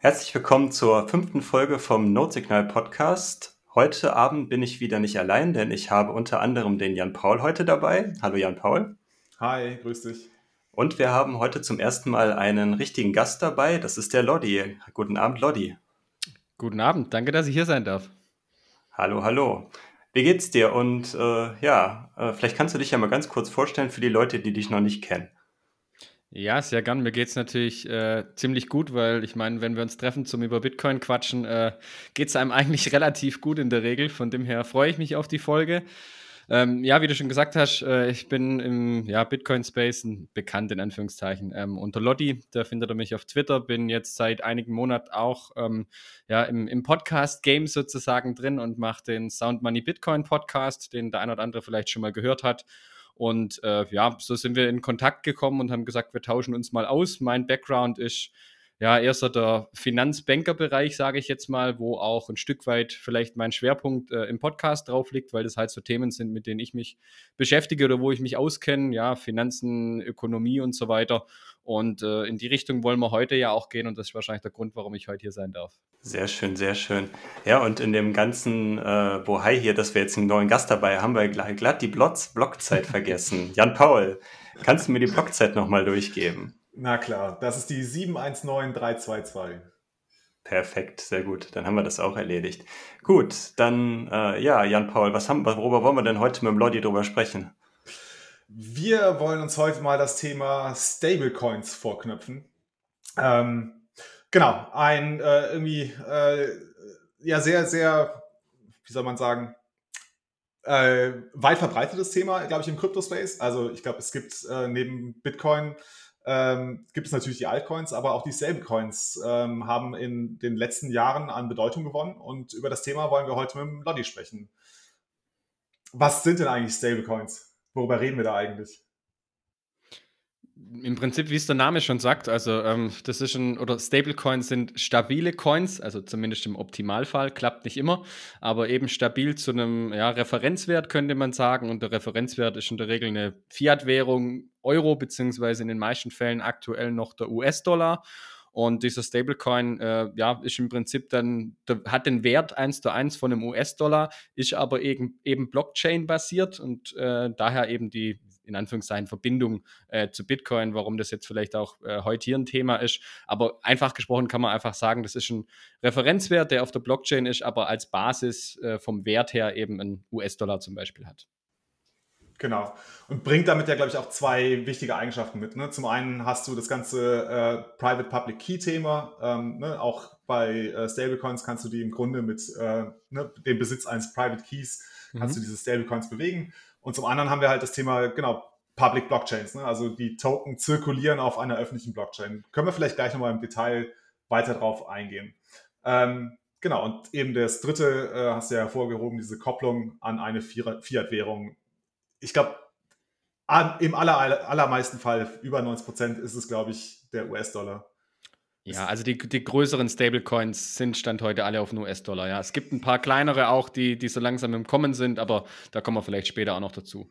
Herzlich willkommen zur fünften Folge vom Notsignal Podcast. Heute Abend bin ich wieder nicht allein, denn ich habe unter anderem den Jan Paul heute dabei. Hallo Jan Paul. Hi, grüß dich. Und wir haben heute zum ersten Mal einen richtigen Gast dabei. Das ist der Lodi. Guten Abend, Lodi. Guten Abend, danke, dass ich hier sein darf. Hallo, hallo. Wie geht's dir? Und äh, ja, äh, vielleicht kannst du dich ja mal ganz kurz vorstellen für die Leute, die dich noch nicht kennen. Ja, sehr gern. Mir geht es natürlich äh, ziemlich gut, weil ich meine, wenn wir uns treffen zum über Bitcoin quatschen, äh, geht es einem eigentlich relativ gut in der Regel. Von dem her freue ich mich auf die Folge. Ähm, ja, wie du schon gesagt hast, äh, ich bin im ja, Bitcoin-Space bekannt in Anführungszeichen ähm, unter Lodi. Da findet ihr mich auf Twitter. Bin jetzt seit einigen Monaten auch ähm, ja, im, im Podcast-Game sozusagen drin und mache den Sound Money Bitcoin Podcast, den der ein oder andere vielleicht schon mal gehört hat. Und äh, ja, so sind wir in Kontakt gekommen und haben gesagt, wir tauschen uns mal aus. Mein Background ist ja so der Finanzbankerbereich, sage ich jetzt mal, wo auch ein Stück weit vielleicht mein Schwerpunkt äh, im Podcast drauf liegt, weil das halt so Themen sind, mit denen ich mich beschäftige oder wo ich mich auskenne, ja, Finanzen, Ökonomie und so weiter. Und äh, in die Richtung wollen wir heute ja auch gehen und das ist wahrscheinlich der Grund, warum ich heute hier sein darf. Sehr schön, sehr schön. Ja, und in dem ganzen äh, Bohai hier, dass wir jetzt einen neuen Gast dabei haben, wir glatt die Blotz Blockzeit vergessen. Jan Paul, kannst du mir die Blockzeit nochmal durchgeben? Na klar, das ist die 719322. Perfekt, sehr gut. Dann haben wir das auch erledigt. Gut, dann äh, ja, Jan Paul, was haben, worüber wollen wir denn heute mit dem Lodi drüber sprechen? Wir wollen uns heute mal das Thema Stablecoins vorknöpfen. Ähm, genau, ein äh, irgendwie äh, ja sehr, sehr, wie soll man sagen, äh, weit verbreitetes Thema, glaube ich, im Crypto-Space. Also ich glaube, es gibt äh, neben Bitcoin ähm, gibt es natürlich die Altcoins, aber auch die Stablecoins ähm, haben in den letzten Jahren an Bedeutung gewonnen und über das Thema wollen wir heute mit dem Lodi sprechen. Was sind denn eigentlich Stablecoins? Worüber reden wir da eigentlich? Im Prinzip, wie es der Name schon sagt, also ähm, das ist ein, oder Stablecoins sind stabile Coins, also zumindest im Optimalfall, klappt nicht immer, aber eben stabil zu einem ja, Referenzwert, könnte man sagen. Und der Referenzwert ist in der Regel eine Fiat-Währung, Euro, beziehungsweise in den meisten Fällen aktuell noch der US-Dollar. Und dieser Stablecoin, äh, ja, ist im Prinzip dann, hat den Wert 1 zu 1 von einem US-Dollar, ist aber eben, eben Blockchain-basiert und äh, daher eben die, in Anführungszeichen, Verbindung äh, zu Bitcoin, warum das jetzt vielleicht auch äh, heute hier ein Thema ist. Aber einfach gesprochen kann man einfach sagen, das ist ein Referenzwert, der auf der Blockchain ist, aber als Basis äh, vom Wert her eben ein US-Dollar zum Beispiel hat. Genau. Und bringt damit ja, glaube ich, auch zwei wichtige Eigenschaften mit. Ne? Zum einen hast du das ganze äh, Private-Public-Key-Thema. Ähm, ne? Auch bei äh, Stablecoins kannst du die im Grunde mit äh, ne, dem Besitz eines Private Keys, kannst mhm. du diese Stablecoins bewegen. Und zum anderen haben wir halt das Thema, genau, Public Blockchains. Ne? Also die Token zirkulieren auf einer öffentlichen Blockchain. Können wir vielleicht gleich nochmal im Detail weiter drauf eingehen. Ähm, genau, und eben das dritte äh, hast du ja hervorgehoben, diese Kopplung an eine Fiat-Währung ich glaube, im aller, allermeisten Fall, über 90 Prozent, ist es, glaube ich, der US-Dollar. Ja, also die, die größeren Stablecoins sind Stand heute alle auf den US-Dollar. Ja, es gibt ein paar kleinere auch, die, die so langsam im Kommen sind, aber da kommen wir vielleicht später auch noch dazu.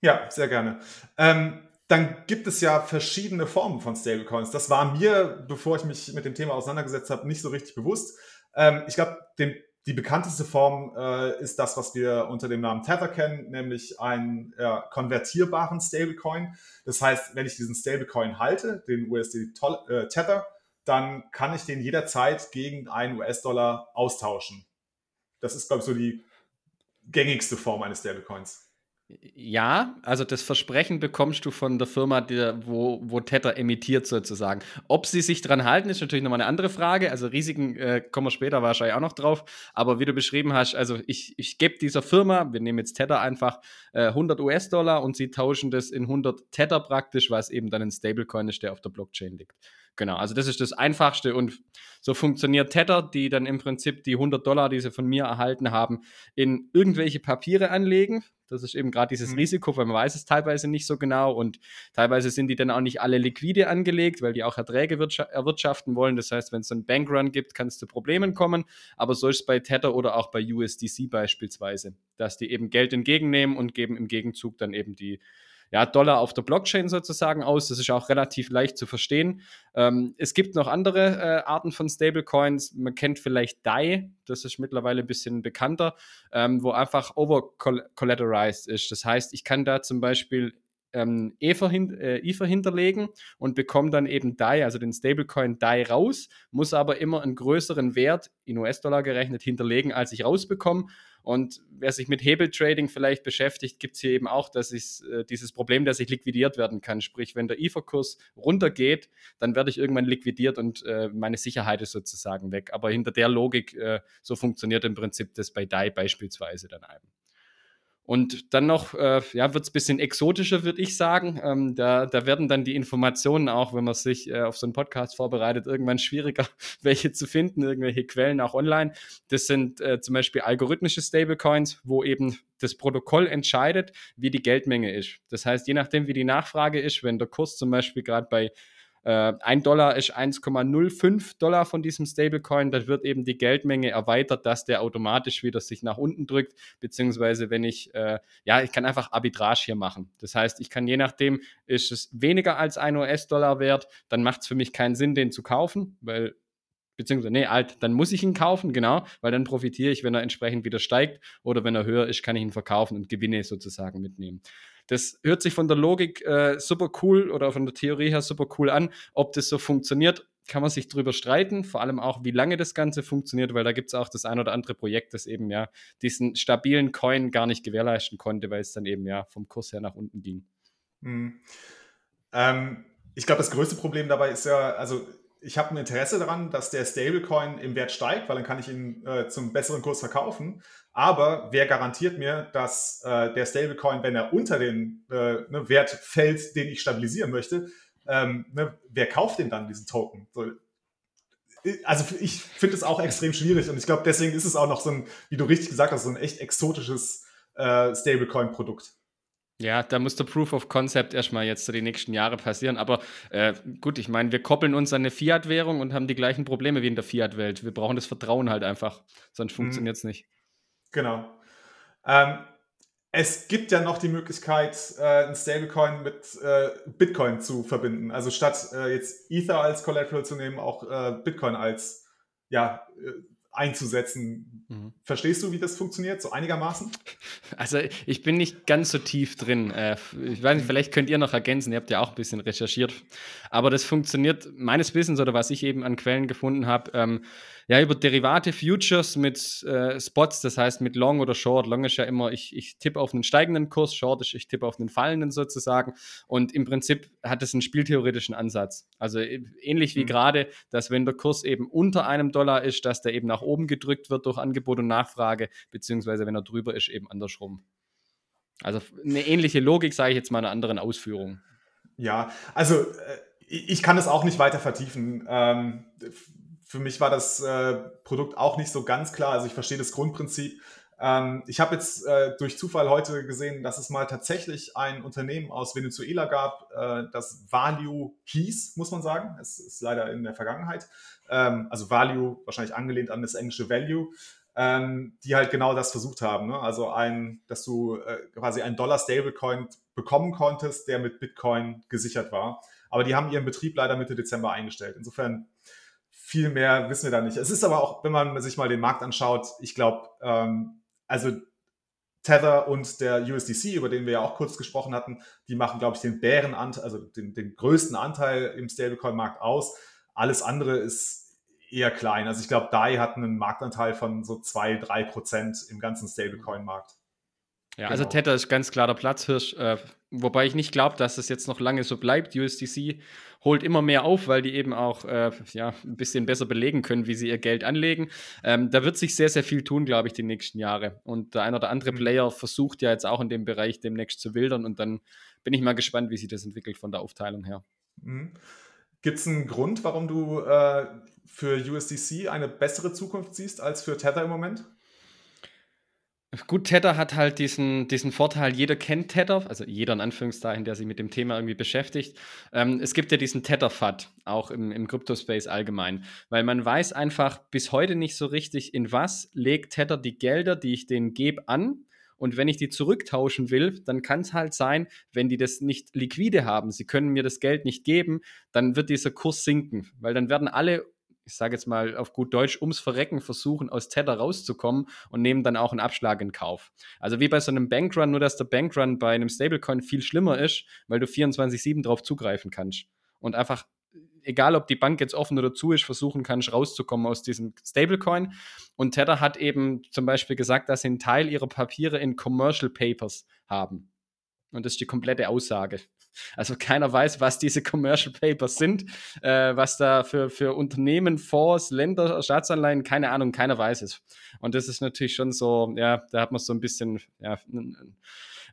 Ja, sehr gerne. Ähm, dann gibt es ja verschiedene Formen von Stablecoins. Das war mir, bevor ich mich mit dem Thema auseinandergesetzt habe, nicht so richtig bewusst. Ähm, ich glaube, die bekannteste Form äh, ist das, was wir unter dem Namen Tether kennen, nämlich einen ja, konvertierbaren Stablecoin. Das heißt, wenn ich diesen Stablecoin halte, den USD äh, Tether, dann kann ich den jederzeit gegen einen US-Dollar austauschen. Das ist, glaube ich, so die gängigste Form eines Stablecoins. Ja, also das Versprechen bekommst du von der Firma, die, wo, wo Tether emittiert sozusagen. Ob sie sich dran halten, ist natürlich nochmal eine andere Frage. Also Risiken äh, kommen wir später wahrscheinlich auch noch drauf. Aber wie du beschrieben hast, also ich, ich gebe dieser Firma, wir nehmen jetzt Tether einfach, äh, 100 US-Dollar und sie tauschen das in 100 Tether praktisch, was eben dann ein Stablecoin ist, der auf der Blockchain liegt. Genau, also das ist das Einfachste und so funktioniert Tether, die dann im Prinzip die 100 Dollar, die sie von mir erhalten haben, in irgendwelche Papiere anlegen. Das ist eben gerade dieses mhm. Risiko, weil man weiß es teilweise nicht so genau und teilweise sind die dann auch nicht alle liquide angelegt, weil die auch Erträge erwirtschaften wollen. Das heißt, wenn es so einen Bankrun gibt, kann es zu Problemen kommen. Aber so ist es bei Tether oder auch bei USDC beispielsweise, dass die eben Geld entgegennehmen und geben im Gegenzug dann eben die ja, Dollar auf der Blockchain sozusagen aus. Das ist auch relativ leicht zu verstehen. Ähm, es gibt noch andere äh, Arten von Stablecoins. Man kennt vielleicht DAI, das ist mittlerweile ein bisschen bekannter, ähm, wo einfach over-collateralized ist. Das heißt, ich kann da zum Beispiel ähm, Ether, hin, äh, Ether hinterlegen und bekomme dann eben DAI, also den Stablecoin DAI raus, muss aber immer einen größeren Wert in US-Dollar gerechnet hinterlegen, als ich rausbekomme. Und wer sich mit Hebeltrading vielleicht beschäftigt, gibt es hier eben auch dass ich, äh, dieses Problem, dass ich liquidiert werden kann. Sprich, wenn der IFA-Kurs runtergeht, dann werde ich irgendwann liquidiert und äh, meine Sicherheit ist sozusagen weg. Aber hinter der Logik, äh, so funktioniert im Prinzip das bei DAI beispielsweise dann eben. Und dann noch, äh, ja, wird es ein bisschen exotischer, würde ich sagen. Ähm, da, da werden dann die Informationen auch, wenn man sich äh, auf so einen Podcast vorbereitet, irgendwann schwieriger, welche zu finden, irgendwelche Quellen auch online. Das sind äh, zum Beispiel algorithmische Stablecoins, wo eben das Protokoll entscheidet, wie die Geldmenge ist. Das heißt, je nachdem, wie die Nachfrage ist, wenn der Kurs zum Beispiel gerade bei äh, ein Dollar ist 1,05 Dollar von diesem Stablecoin. Dann wird eben die Geldmenge erweitert, dass der automatisch wieder sich nach unten drückt. Beziehungsweise, wenn ich, äh, ja, ich kann einfach Arbitrage hier machen. Das heißt, ich kann je nachdem, ist es weniger als ein US-Dollar wert, dann macht es für mich keinen Sinn, den zu kaufen, weil beziehungsweise, nee, alt, dann muss ich ihn kaufen, genau, weil dann profitiere ich, wenn er entsprechend wieder steigt oder wenn er höher ist, kann ich ihn verkaufen und Gewinne sozusagen mitnehmen. Das hört sich von der Logik äh, super cool oder von der Theorie her super cool an. Ob das so funktioniert, kann man sich drüber streiten, vor allem auch, wie lange das Ganze funktioniert, weil da gibt es auch das ein oder andere Projekt, das eben ja diesen stabilen Coin gar nicht gewährleisten konnte, weil es dann eben ja vom Kurs her nach unten ging. Hm. Ähm, ich glaube, das größte Problem dabei ist ja, also ich habe ein Interesse daran, dass der Stablecoin im Wert steigt, weil dann kann ich ihn äh, zum besseren Kurs verkaufen. Aber wer garantiert mir, dass äh, der Stablecoin, wenn er unter den äh, ne, Wert fällt, den ich stabilisieren möchte, ähm, ne, wer kauft denn dann diesen Token? So, also ich finde es auch extrem schwierig und ich glaube, deswegen ist es auch noch so ein, wie du richtig gesagt hast, so ein echt exotisches äh, Stablecoin-Produkt. Ja, da muss der Proof of Concept erstmal jetzt so die nächsten Jahre passieren. Aber äh, gut, ich meine, wir koppeln uns an eine Fiat-Währung und haben die gleichen Probleme wie in der Fiat-Welt. Wir brauchen das Vertrauen halt einfach, sonst mhm. funktioniert es nicht. Genau. Ähm, es gibt ja noch die Möglichkeit, äh, ein Stablecoin mit äh, Bitcoin zu verbinden. Also statt äh, jetzt Ether als Collateral zu nehmen, auch äh, Bitcoin als ja, äh, einzusetzen. Mhm. Verstehst du, wie das funktioniert, so einigermaßen? Also ich bin nicht ganz so tief drin. Äh, ich weiß nicht, vielleicht könnt ihr noch ergänzen, ihr habt ja auch ein bisschen recherchiert. Aber das funktioniert meines Wissens oder was ich eben an Quellen gefunden habe, ähm, ja, über Derivate Futures mit äh, Spots, das heißt mit Long oder Short. Long ist ja immer, ich, ich tippe auf einen steigenden Kurs, Short ist, ich tippe auf einen fallenden sozusagen. Und im Prinzip hat es einen spieltheoretischen Ansatz. Also äh, ähnlich wie mhm. gerade, dass wenn der Kurs eben unter einem Dollar ist, dass der eben nach oben gedrückt wird durch Angebot und Nachfrage, beziehungsweise wenn er drüber ist, eben andersrum. Also eine ähnliche Logik, sage ich jetzt mal in einer anderen Ausführung. Ja, also äh, ich kann es auch nicht weiter vertiefen. Ähm, für mich war das äh, Produkt auch nicht so ganz klar. Also ich verstehe das Grundprinzip. Ähm, ich habe jetzt äh, durch Zufall heute gesehen, dass es mal tatsächlich ein Unternehmen aus Venezuela gab, äh, das Value hieß, muss man sagen. Es ist leider in der Vergangenheit. Ähm, also Value, wahrscheinlich angelehnt an das englische Value. Ähm, die halt genau das versucht haben. Ne? Also ein, dass du äh, quasi einen Dollar Stablecoin bekommen konntest, der mit Bitcoin gesichert war. Aber die haben ihren Betrieb leider Mitte Dezember eingestellt. Insofern viel mehr wissen wir da nicht. Es ist aber auch, wenn man sich mal den Markt anschaut, ich glaube, ähm, also Tether und der USDC, über den wir ja auch kurz gesprochen hatten, die machen, glaube ich, den Bärenanteil, also den, den größten Anteil im Stablecoin-Markt aus. Alles andere ist eher klein. Also ich glaube, DAI hat einen Marktanteil von so zwei, drei Prozent im ganzen Stablecoin-Markt. Ja, also genau. also Tether ist ganz klar der Platzhirsch, äh, wobei ich nicht glaube, dass es jetzt noch lange so bleibt. USDC holt immer mehr auf, weil die eben auch äh, ja, ein bisschen besser belegen können, wie sie ihr Geld anlegen. Ähm, da wird sich sehr, sehr viel tun, glaube ich, die nächsten Jahre. Und der ein oder andere mhm. Player versucht ja jetzt auch in dem Bereich demnächst zu wildern und dann bin ich mal gespannt, wie sich das entwickelt von der Aufteilung her. Mhm. Gibt es einen Grund, warum du äh, für USDC eine bessere Zukunft siehst als für Tether im Moment? Gut, Tether hat halt diesen, diesen Vorteil, jeder kennt Tether, also jeder in Anführungszeichen, der sich mit dem Thema irgendwie beschäftigt. Ähm, es gibt ja diesen Tether-FAT, auch im, im Crypto-Space allgemein, weil man weiß einfach bis heute nicht so richtig, in was legt Tether die Gelder, die ich denen gebe, an Und wenn ich die zurücktauschen will, dann kann es halt sein, wenn die das nicht liquide haben, sie können mir das Geld nicht geben, dann wird dieser Kurs sinken, weil dann werden alle ich sage jetzt mal auf gut Deutsch, ums Verrecken versuchen, aus Tether rauszukommen und nehmen dann auch einen Abschlag in Kauf. Also wie bei so einem Bankrun, nur dass der Bankrun bei einem Stablecoin viel schlimmer ist, weil du 24-7 drauf zugreifen kannst. Und einfach, egal ob die Bank jetzt offen oder zu ist, versuchen kannst, rauszukommen aus diesem Stablecoin. Und Tether hat eben zum Beispiel gesagt, dass sie einen Teil ihrer Papiere in Commercial Papers haben. Und das ist die komplette Aussage. Also keiner weiß, was diese Commercial Papers sind, äh, was da für, für Unternehmen, Fonds, Länder, Staatsanleihen, keine Ahnung, keiner weiß es. Und das ist natürlich schon so, ja, da hat man so ein bisschen, ja,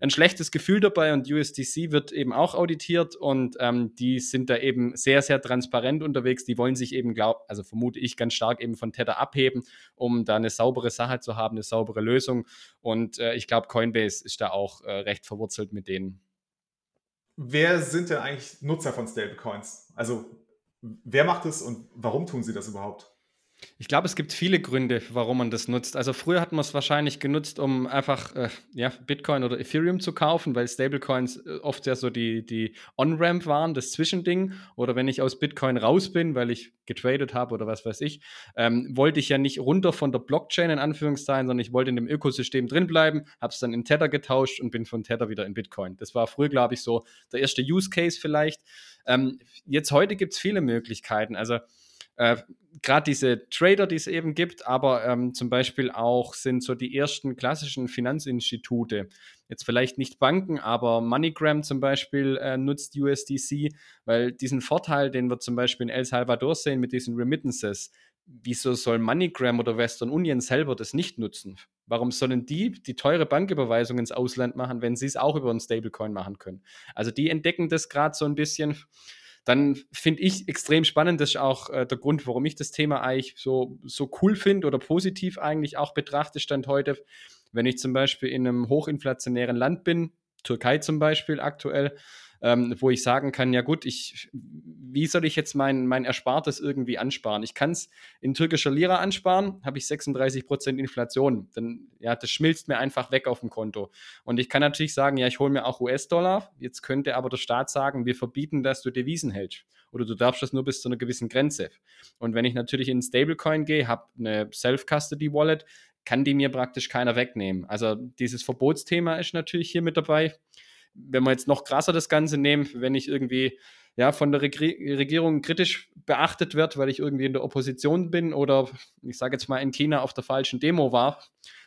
ein schlechtes Gefühl dabei und USDC wird eben auch auditiert und ähm, die sind da eben sehr, sehr transparent unterwegs. Die wollen sich eben, glaub, also vermute ich ganz stark eben von Tether abheben, um da eine saubere Sache zu haben, eine saubere Lösung. Und äh, ich glaube, Coinbase ist da auch äh, recht verwurzelt mit denen. Wer sind denn eigentlich Nutzer von Stablecoins? Also wer macht es und warum tun sie das überhaupt? Ich glaube, es gibt viele Gründe, warum man das nutzt. Also früher hat man es wahrscheinlich genutzt, um einfach äh, ja, Bitcoin oder Ethereum zu kaufen, weil Stablecoins äh, oft ja so die, die On-Ramp waren, das Zwischending. Oder wenn ich aus Bitcoin raus bin, weil ich getradet habe oder was weiß ich, ähm, wollte ich ja nicht runter von der Blockchain in Anführungszeichen, sondern ich wollte in dem Ökosystem drin bleiben, habe es dann in Tether getauscht und bin von Tether wieder in Bitcoin. Das war früher, glaube ich, so der erste Use Case vielleicht. Ähm, jetzt heute gibt es viele Möglichkeiten. Also äh, gerade diese Trader, die es eben gibt, aber ähm, zum Beispiel auch sind so die ersten klassischen Finanzinstitute, jetzt vielleicht nicht Banken, aber MoneyGram zum Beispiel äh, nutzt USDC, weil diesen Vorteil, den wir zum Beispiel in El Salvador sehen mit diesen Remittances, wieso soll MoneyGram oder Western Union selber das nicht nutzen? Warum sollen die die teure Banküberweisung ins Ausland machen, wenn sie es auch über einen Stablecoin machen können? Also die entdecken das gerade so ein bisschen dann finde ich extrem spannend, das ist auch äh, der Grund, warum ich das Thema eigentlich so, so cool finde oder positiv eigentlich auch betrachte, stand heute, wenn ich zum Beispiel in einem hochinflationären Land bin, Türkei zum Beispiel aktuell, ähm, wo ich sagen kann, ja gut, ich, wie soll ich jetzt mein, mein Erspartes irgendwie ansparen? Ich kann es in türkischer Lira ansparen, habe ich 36% Inflation. Dann, ja, das schmilzt mir einfach weg auf dem Konto. Und ich kann natürlich sagen, ja, ich hole mir auch US-Dollar. Jetzt könnte aber der Staat sagen, wir verbieten, dass du Devisen hältst. Oder du darfst das nur bis zu einer gewissen Grenze. Und wenn ich natürlich in Stablecoin gehe, habe eine Self-Custody-Wallet, kann die mir praktisch keiner wegnehmen. Also dieses Verbotsthema ist natürlich hier mit dabei wenn wir jetzt noch krasser das Ganze nehmen, wenn ich irgendwie ja, von der Regierung kritisch beachtet wird, weil ich irgendwie in der Opposition bin oder ich sage jetzt mal in China auf der falschen Demo war,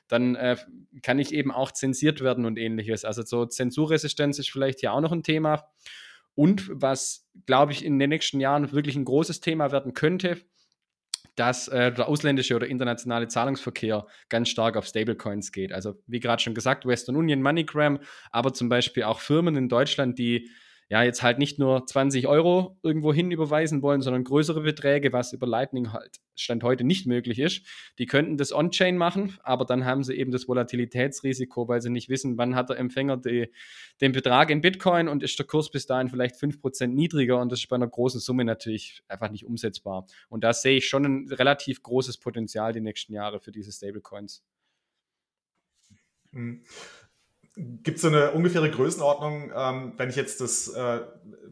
dann äh, kann ich eben auch zensiert werden und ähnliches. Also so Zensurresistenz ist vielleicht hier auch noch ein Thema. Und was, glaube ich, in den nächsten Jahren wirklich ein großes Thema werden könnte, dass äh, der ausländische oder internationale Zahlungsverkehr ganz stark auf Stablecoins geht. Also wie gerade schon gesagt, Western Union, MoneyGram, aber zum Beispiel auch Firmen in Deutschland, die ja jetzt halt nicht nur 20 Euro irgendwo hin überweisen wollen, sondern größere Beträge, was über Lightning halt Stand heute nicht möglich ist. Die könnten das On-Chain machen, aber dann haben sie eben das Volatilitätsrisiko, weil sie nicht wissen, wann hat der Empfänger die, den Betrag in Bitcoin und ist der Kurs bis dahin vielleicht 5% niedriger und das ist bei einer großen Summe natürlich einfach nicht umsetzbar. Und da sehe ich schon ein relativ großes Potenzial die nächsten Jahre für diese Stablecoins. Gibt es so eine ungefähre Größenordnung, ähm, wenn ich jetzt das, äh,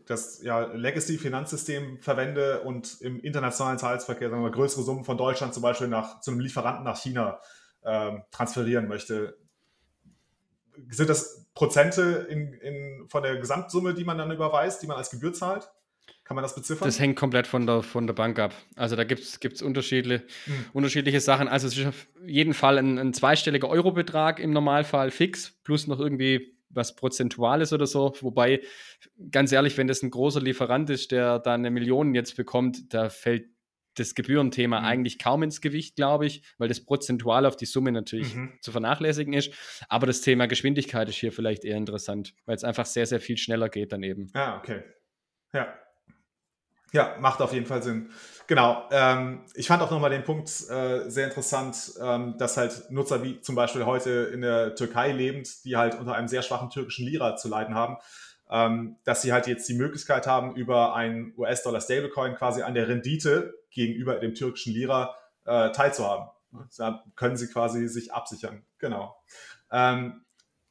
das ja, Legacy-Finanzsystem verwende und im internationalen Zahlungsverkehr sagen wir, größere Summen von Deutschland zum Beispiel nach, zu einem Lieferanten nach China ähm, transferieren möchte? Sind das Prozente in, in, von der Gesamtsumme, die man dann überweist, die man als Gebühr zahlt? Kann man das beziffern? Das hängt komplett von der, von der Bank ab. Also da gibt es unterschiedliche, hm. unterschiedliche Sachen. Also es ist auf jeden Fall ein, ein zweistelliger Eurobetrag im Normalfall fix, plus noch irgendwie was Prozentuales oder so. Wobei, ganz ehrlich, wenn das ein großer Lieferant ist, der da eine Million jetzt bekommt, da fällt das Gebührenthema mhm. eigentlich kaum ins Gewicht, glaube ich, weil das prozentual auf die Summe natürlich mhm. zu vernachlässigen ist. Aber das Thema Geschwindigkeit ist hier vielleicht eher interessant, weil es einfach sehr, sehr viel schneller geht dann eben. Ah, okay. Ja. Ja, macht auf jeden Fall Sinn. Genau. Ähm, ich fand auch nochmal den Punkt äh, sehr interessant, ähm, dass halt Nutzer wie zum Beispiel heute in der Türkei lebend, die halt unter einem sehr schwachen türkischen Lira zu leiden haben, ähm, dass sie halt jetzt die Möglichkeit haben, über einen US-Dollar-Stablecoin quasi an der Rendite gegenüber dem türkischen Lira äh, teilzuhaben. Da können sie quasi sich absichern. Genau. Ähm,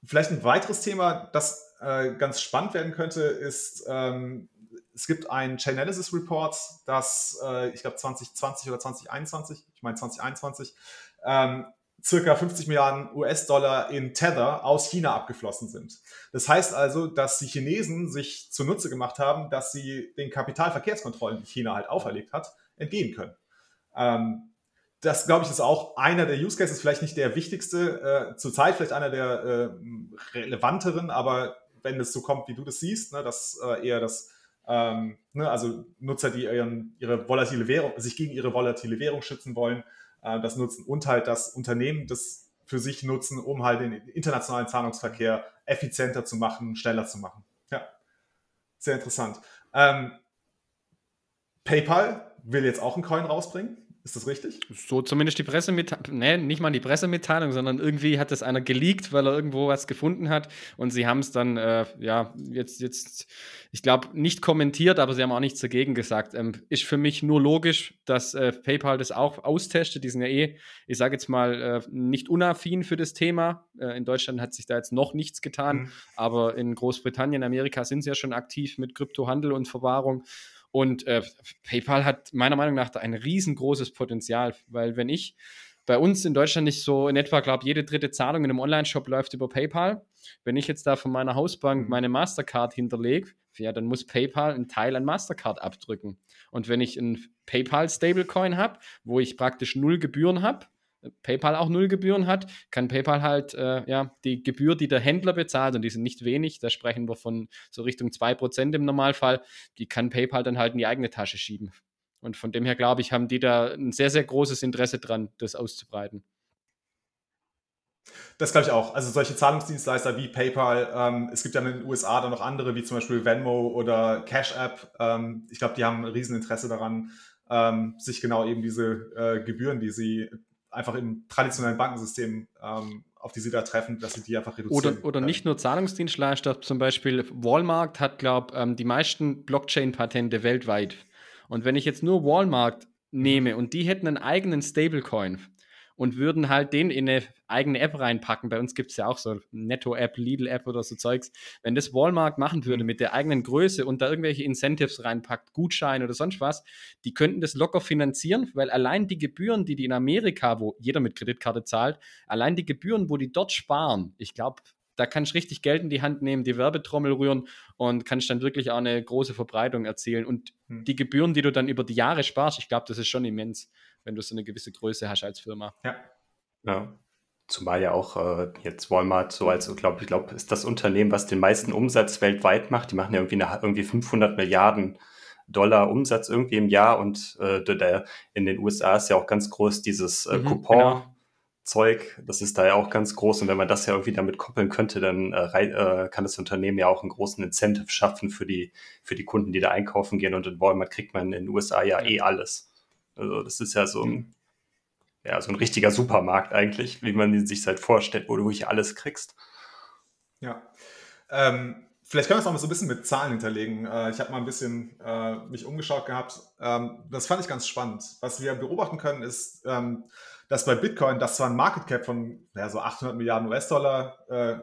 vielleicht ein weiteres Thema, das äh, ganz spannend werden könnte, ist, ähm, es gibt einen Chainalysis Report, das, äh, ich glaube, 2020 oder 2021, ich meine 2021, ähm, circa 50 Milliarden US-Dollar in Tether aus China abgeflossen sind. Das heißt also, dass die Chinesen sich zunutze gemacht haben, dass sie den Kapitalverkehrskontrollen, die China halt auferlegt hat, entgehen können. Ähm, das, glaube ich, ist auch einer der Use Cases, vielleicht nicht der wichtigste, äh, zurzeit vielleicht einer der äh, relevanteren, aber wenn es so kommt, wie du das siehst, ne, dass äh, eher das, ähm, ne, also Nutzer, die ihren, ihre volatile Währung, sich gegen ihre volatile Währung schützen wollen, äh, das nutzen und halt das Unternehmen das für sich nutzen, um halt den internationalen Zahlungsverkehr effizienter zu machen, schneller zu machen. Ja, sehr interessant. Ähm, PayPal will jetzt auch einen Coin rausbringen. Ist das richtig? So zumindest die Pressemitteilung, ne, nicht mal die Pressemitteilung, sondern irgendwie hat das einer geleakt, weil er irgendwo was gefunden hat und sie haben es dann, äh, ja, jetzt, jetzt, ich glaube, nicht kommentiert, aber sie haben auch nichts dagegen gesagt. Ähm, ist für mich nur logisch, dass äh, PayPal das auch austestet. Die sind ja eh, ich sage jetzt mal, äh, nicht unaffin für das Thema. Äh, in Deutschland hat sich da jetzt noch nichts getan, mhm. aber in Großbritannien, Amerika sind sie ja schon aktiv mit Kryptohandel und Verwahrung. Und äh, PayPal hat meiner Meinung nach da ein riesengroßes Potenzial, weil wenn ich bei uns in Deutschland nicht so in etwa, glaube jede dritte Zahlung in einem Online-Shop läuft über PayPal. Wenn ich jetzt da von meiner Hausbank mhm. meine Mastercard hinterlege, ja, dann muss PayPal einen Teil an Mastercard abdrücken. Und wenn ich ein PayPal Stablecoin habe, wo ich praktisch null Gebühren habe, PayPal auch null Gebühren hat, kann PayPal halt äh, ja, die Gebühr, die der Händler bezahlt, und die sind nicht wenig, da sprechen wir von so Richtung 2% im Normalfall, die kann PayPal dann halt in die eigene Tasche schieben. Und von dem her, glaube ich, haben die da ein sehr, sehr großes Interesse dran, das auszubreiten. Das glaube ich auch. Also solche Zahlungsdienstleister wie PayPal, ähm, es gibt ja in den USA dann noch andere, wie zum Beispiel Venmo oder Cash App. Ähm, ich glaube, die haben ein Rieseninteresse daran, ähm, sich genau eben diese äh, Gebühren, die sie einfach im traditionellen Bankensystem, ähm, auf die sie da treffen, dass sie die einfach reduzieren. Oder, oder nicht nur Zahlungsdienstleister, zum Beispiel Walmart hat, glaube ich, ähm, die meisten Blockchain-Patente weltweit. Und wenn ich jetzt nur Walmart nehme und die hätten einen eigenen Stablecoin, und würden halt den in eine eigene App reinpacken. Bei uns gibt es ja auch so Netto-App, Lidl-App oder so Zeugs. Wenn das Walmart machen würde mhm. mit der eigenen Größe und da irgendwelche Incentives reinpackt, Gutscheine oder sonst was, die könnten das locker finanzieren, weil allein die Gebühren, die die in Amerika, wo jeder mit Kreditkarte zahlt, allein die Gebühren, wo die dort sparen, ich glaube, da kannst du richtig Geld in die Hand nehmen, die Werbetrommel rühren und kannst dann wirklich auch eine große Verbreitung erzielen. Und hm. die Gebühren, die du dann über die Jahre sparst, ich glaube, das ist schon immens wenn du so eine gewisse Größe hast als Firma. Ja. ja. Zumal ja auch äh, jetzt Walmart so als, glaube ich, glaube, ist das Unternehmen, was den meisten Umsatz weltweit macht. Die machen ja irgendwie, eine, irgendwie 500 Milliarden Dollar Umsatz irgendwie im Jahr und äh, der, in den USA ist ja auch ganz groß dieses äh, mhm, Coupon. Genau. Das ist da ja auch ganz groß und wenn man das ja irgendwie damit koppeln könnte, dann äh, äh, kann das Unternehmen ja auch einen großen Incentive schaffen für die, für die Kunden, die da einkaufen gehen und in Walmart kriegt man in den USA ja eh alles. Also das ist ja so ein, mhm. Ja, so ein richtiger Supermarkt eigentlich, wie man sich halt vorstellt, wo du wirklich alles kriegst. Ja. Ähm, vielleicht können wir es mal so ein bisschen mit Zahlen hinterlegen. Äh, ich habe mal ein bisschen äh, mich umgeschaut gehabt. Ähm, das fand ich ganz spannend. Was wir beobachten können, ist, ähm, dass bei Bitcoin, das zwar ein Market Cap von ja, so 800 Milliarden US-Dollar äh,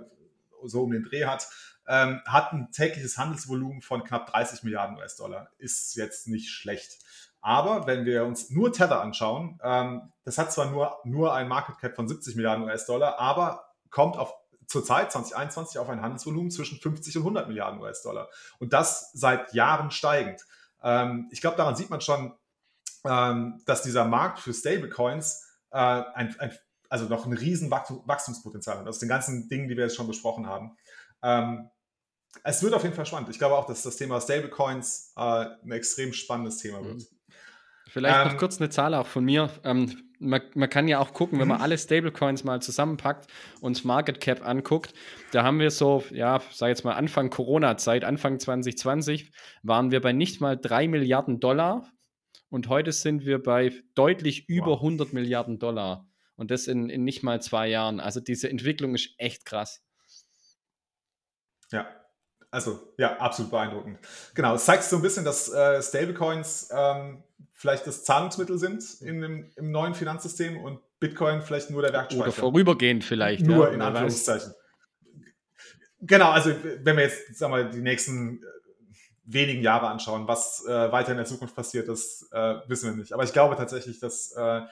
so um den Dreh hat, ähm, hat ein tägliches Handelsvolumen von knapp 30 Milliarden US-Dollar. Ist jetzt nicht schlecht. Aber wenn wir uns nur Tether anschauen, ähm, das hat zwar nur, nur ein Market Cap von 70 Milliarden US-Dollar, aber kommt auf zurzeit 2021 auf ein Handelsvolumen zwischen 50 und 100 Milliarden US-Dollar. Und das seit Jahren steigend. Ähm, ich glaube, daran sieht man schon, ähm, dass dieser Markt für Stablecoins äh, ein, ein, also noch ein riesen Wachstumspotenzial hat, aus den ganzen Dingen, die wir jetzt schon besprochen haben. Ähm, es wird auf jeden Fall spannend. Ich glaube auch, dass das Thema Stablecoins äh, ein extrem spannendes Thema wird. Vielleicht ähm, noch kurz eine Zahl auch von mir. Ähm, man, man, kann ja auch gucken, wenn man mhm. alle Stablecoins mal zusammenpackt und Market Cap anguckt, da haben wir so, ja, sag jetzt mal Anfang Corona-Zeit, Anfang 2020, waren wir bei nicht mal 3 Milliarden Dollar und heute sind wir bei deutlich über wow. 100 Milliarden Dollar. Und das in, in nicht mal zwei Jahren. Also diese Entwicklung ist echt krass. Ja, also ja, absolut beeindruckend. Genau, es zeigt so ein bisschen, dass äh, Stablecoins ähm, vielleicht das Zahlungsmittel sind in dem, im neuen Finanzsystem und Bitcoin vielleicht nur der Werkspeicher. Oder vorübergehend vielleicht. Nur ja, in Anführungszeichen. Genau, also wenn wir jetzt, sagen wir, die nächsten äh, wenigen Jahre anschauen, was äh, weiter in der Zukunft passiert, das äh, wissen wir nicht. Aber ich glaube tatsächlich, dass, äh,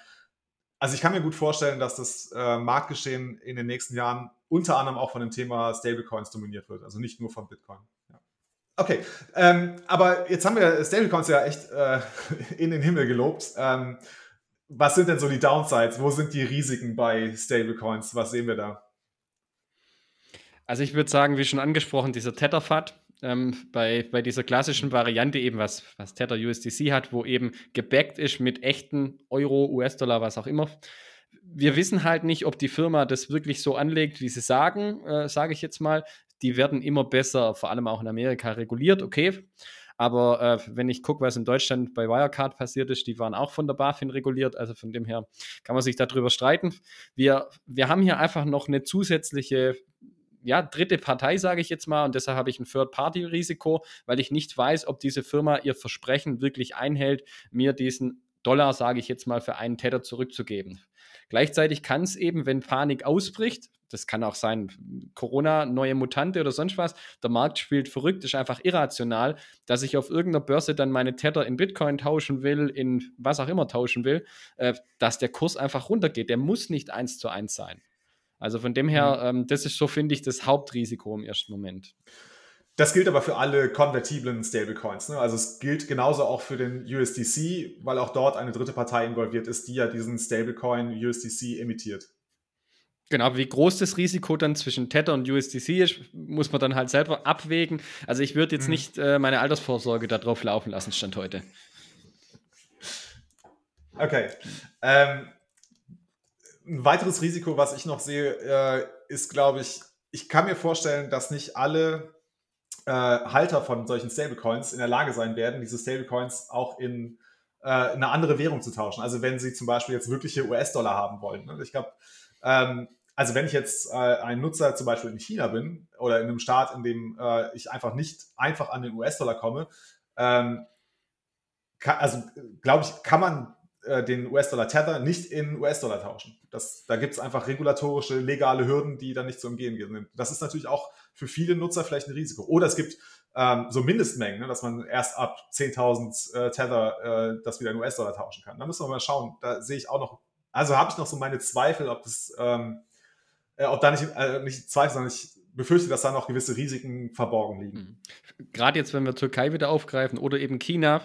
also ich kann mir gut vorstellen, dass das äh, Marktgeschehen in den nächsten Jahren unter anderem auch von dem Thema Stablecoins dominiert wird, also nicht nur von Bitcoin. Okay, ähm, aber jetzt haben wir Stablecoins ja echt äh, in den Himmel gelobt. Ähm, was sind denn so die Downsides? Wo sind die Risiken bei Stablecoins? Was sehen wir da? Also ich würde sagen, wie schon angesprochen, dieser Tetherfat ähm, bei, bei dieser klassischen Variante eben, was, was Tether USDC hat, wo eben gebackt ist mit echten Euro, US-Dollar, was auch immer. Wir wissen halt nicht, ob die Firma das wirklich so anlegt, wie sie sagen, äh, sage ich jetzt mal. Die werden immer besser, vor allem auch in Amerika, reguliert, okay. Aber äh, wenn ich gucke, was in Deutschland bei Wirecard passiert ist, die waren auch von der BaFin reguliert. Also von dem her kann man sich darüber streiten. Wir, wir haben hier einfach noch eine zusätzliche ja, dritte Partei, sage ich jetzt mal, und deshalb habe ich ein Third-Party-Risiko, weil ich nicht weiß, ob diese Firma ihr Versprechen wirklich einhält, mir diesen Dollar, sage ich jetzt mal, für einen Tether zurückzugeben. Gleichzeitig kann es eben, wenn Panik ausbricht, das kann auch sein, Corona, neue Mutante oder sonst was, der Markt spielt verrückt, ist einfach irrational, dass ich auf irgendeiner Börse dann meine Tether in Bitcoin tauschen will, in was auch immer tauschen will, äh, dass der Kurs einfach runtergeht. Der muss nicht eins zu eins sein. Also von dem her, mhm. ähm, das ist so, finde ich, das Hauptrisiko im ersten Moment. Das gilt aber für alle konvertiblen Stablecoins. Ne? Also es gilt genauso auch für den USDC, weil auch dort eine dritte Partei involviert ist, die ja diesen Stablecoin USDC emittiert. Genau, wie groß das Risiko dann zwischen Tether und USDC ist, muss man dann halt selber abwägen. Also ich würde jetzt mhm. nicht äh, meine Altersvorsorge darauf laufen lassen, Stand heute. Okay. Ähm, ein weiteres Risiko, was ich noch sehe, äh, ist, glaube ich, ich kann mir vorstellen, dass nicht alle äh, Halter von solchen Stablecoins in der Lage sein werden, diese Stablecoins auch in äh, eine andere Währung zu tauschen. Also wenn sie zum Beispiel jetzt wirkliche US-Dollar haben wollen. Ne? Ich glaube, ähm, also wenn ich jetzt äh, ein Nutzer zum Beispiel in China bin oder in einem Staat, in dem äh, ich einfach nicht einfach an den US-Dollar komme, ähm, kann, also glaube ich, kann man äh, den US-Dollar Tether nicht in US-Dollar tauschen. Das, da gibt es einfach regulatorische, legale Hürden, die dann nicht zu umgehen sind. Das ist natürlich auch für viele Nutzer vielleicht ein Risiko. Oder es gibt ähm, so Mindestmengen, ne, dass man erst ab 10.000 äh, Tether äh, das wieder in US-Dollar tauschen kann. Da müssen wir mal schauen. Da sehe ich auch noch, also habe ich noch so meine Zweifel, ob das, ähm, äh, ob da nicht, äh, nicht Zweifel, sondern ich befürchte, dass da noch gewisse Risiken verborgen liegen. Mhm. Gerade jetzt, wenn wir Türkei wieder aufgreifen oder eben China,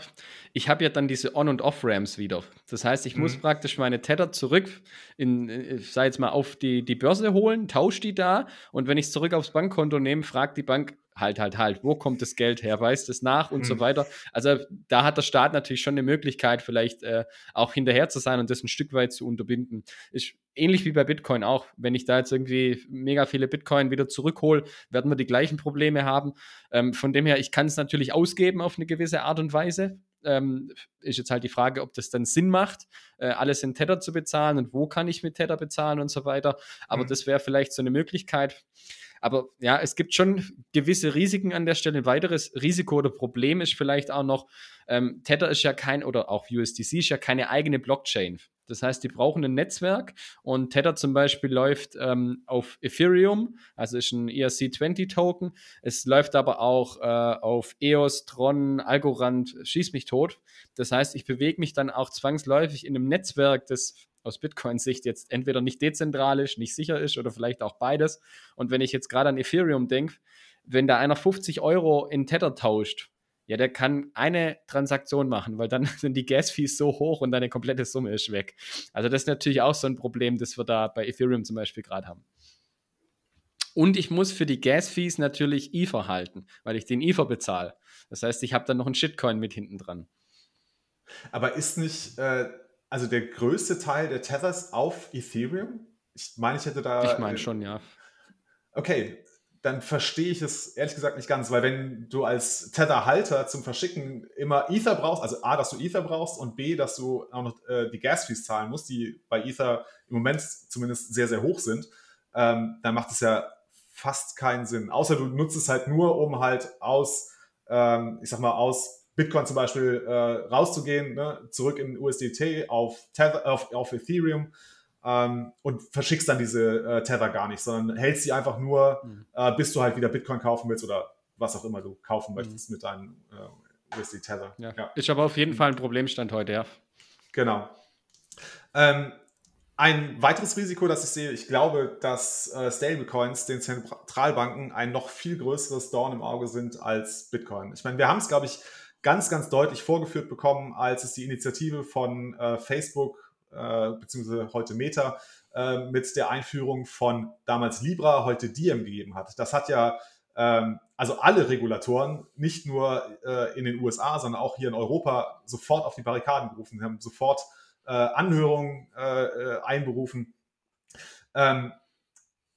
ich habe ja dann diese On- und Off-Ramps wieder. Das heißt, ich mhm. muss praktisch meine Tether zurück in, äh, ich sage jetzt mal, auf die, die Börse holen, tausche die da und wenn ich es zurück aufs Bankkonto nehme, fragt die Bank, halt, halt, halt, wo kommt das Geld her, weist es nach und mhm. so weiter. Also da hat der Staat natürlich schon eine Möglichkeit, vielleicht äh, auch hinterher zu sein und das ein Stück weit zu unterbinden. Ist ähnlich wie bei Bitcoin auch. Wenn ich da jetzt irgendwie mega viele Bitcoin wieder zurückhole, werden wir die gleichen Probleme haben. Ähm, von dem her, ich kann es natürlich ausgeben auf eine gewisse Art und Weise. Ähm, ist jetzt halt die Frage, ob das dann Sinn macht, äh, alles in Tether zu bezahlen und wo kann ich mit Tether bezahlen und so weiter. Aber mhm. das wäre vielleicht so eine Möglichkeit. Aber ja, es gibt schon gewisse Risiken an der Stelle. Ein weiteres Risiko oder Problem ist vielleicht auch noch, ähm, Tether ist ja kein, oder auch USDC ist ja keine eigene Blockchain. Das heißt, die brauchen ein Netzwerk und Tether zum Beispiel läuft ähm, auf Ethereum, also ist ein ERC20-Token. Es läuft aber auch äh, auf EOS, Tron, Algorand, schieß mich tot. Das heißt, ich bewege mich dann auch zwangsläufig in einem Netzwerk, das aus Bitcoin-Sicht jetzt entweder nicht dezentral ist, nicht sicher ist oder vielleicht auch beides. Und wenn ich jetzt gerade an Ethereum denke, wenn da einer 50 Euro in Tether tauscht, ja, der kann eine Transaktion machen, weil dann sind die Gas-Fees so hoch und deine komplette Summe ist weg. Also das ist natürlich auch so ein Problem, das wir da bei Ethereum zum Beispiel gerade haben. Und ich muss für die Gas-Fees natürlich Ether halten, weil ich den Ether bezahle. Das heißt, ich habe dann noch einen Shitcoin mit hinten dran. Aber ist nicht, äh, also der größte Teil der Tethers auf Ethereum? Ich meine, ich hätte da. Ich meine schon, ja. Okay, dann verstehe ich es ehrlich gesagt nicht ganz, weil wenn du als Tether-Halter zum Verschicken immer Ether brauchst, also A, dass du Ether brauchst und B, dass du auch noch äh, die Gas-Fees zahlen musst, die bei Ether im Moment zumindest sehr, sehr hoch sind, ähm, dann macht es ja fast keinen Sinn. Außer du nutzt es halt nur, um halt aus, ähm, ich sag mal, aus Bitcoin zum Beispiel äh, rauszugehen, ne, zurück in USDT auf, Tether, auf, auf Ethereum. ähm, und verschickst dann diese äh, Tether gar nicht, sondern hältst sie einfach nur, mhm. äh, bis du halt wieder Bitcoin kaufen willst oder was auch immer du kaufen mhm. möchtest mit deinem äh, USD Tether. Ja. ja. Ist aber auf jeden Fall ein Problemstand heute, ja. Genau. Ähm, ein weiteres Risiko, das ich sehe, ich glaube, dass äh, Stablecoins den Zentralbanken ein noch viel größeres Dorn im Auge sind als Bitcoin. Ich meine, wir haben es, glaube ich, ganz, ganz deutlich vorgeführt bekommen, als es die Initiative von äh, Facebook äh, beziehungsweise heute Meta äh, mit der Einführung von damals Libra, heute Diem gegeben hat. Das hat ja ähm, also alle Regulatoren, nicht nur äh, in den USA, sondern auch hier in Europa, sofort auf die Barrikaden gerufen, haben sofort äh, Anhörungen äh, einberufen. Ähm,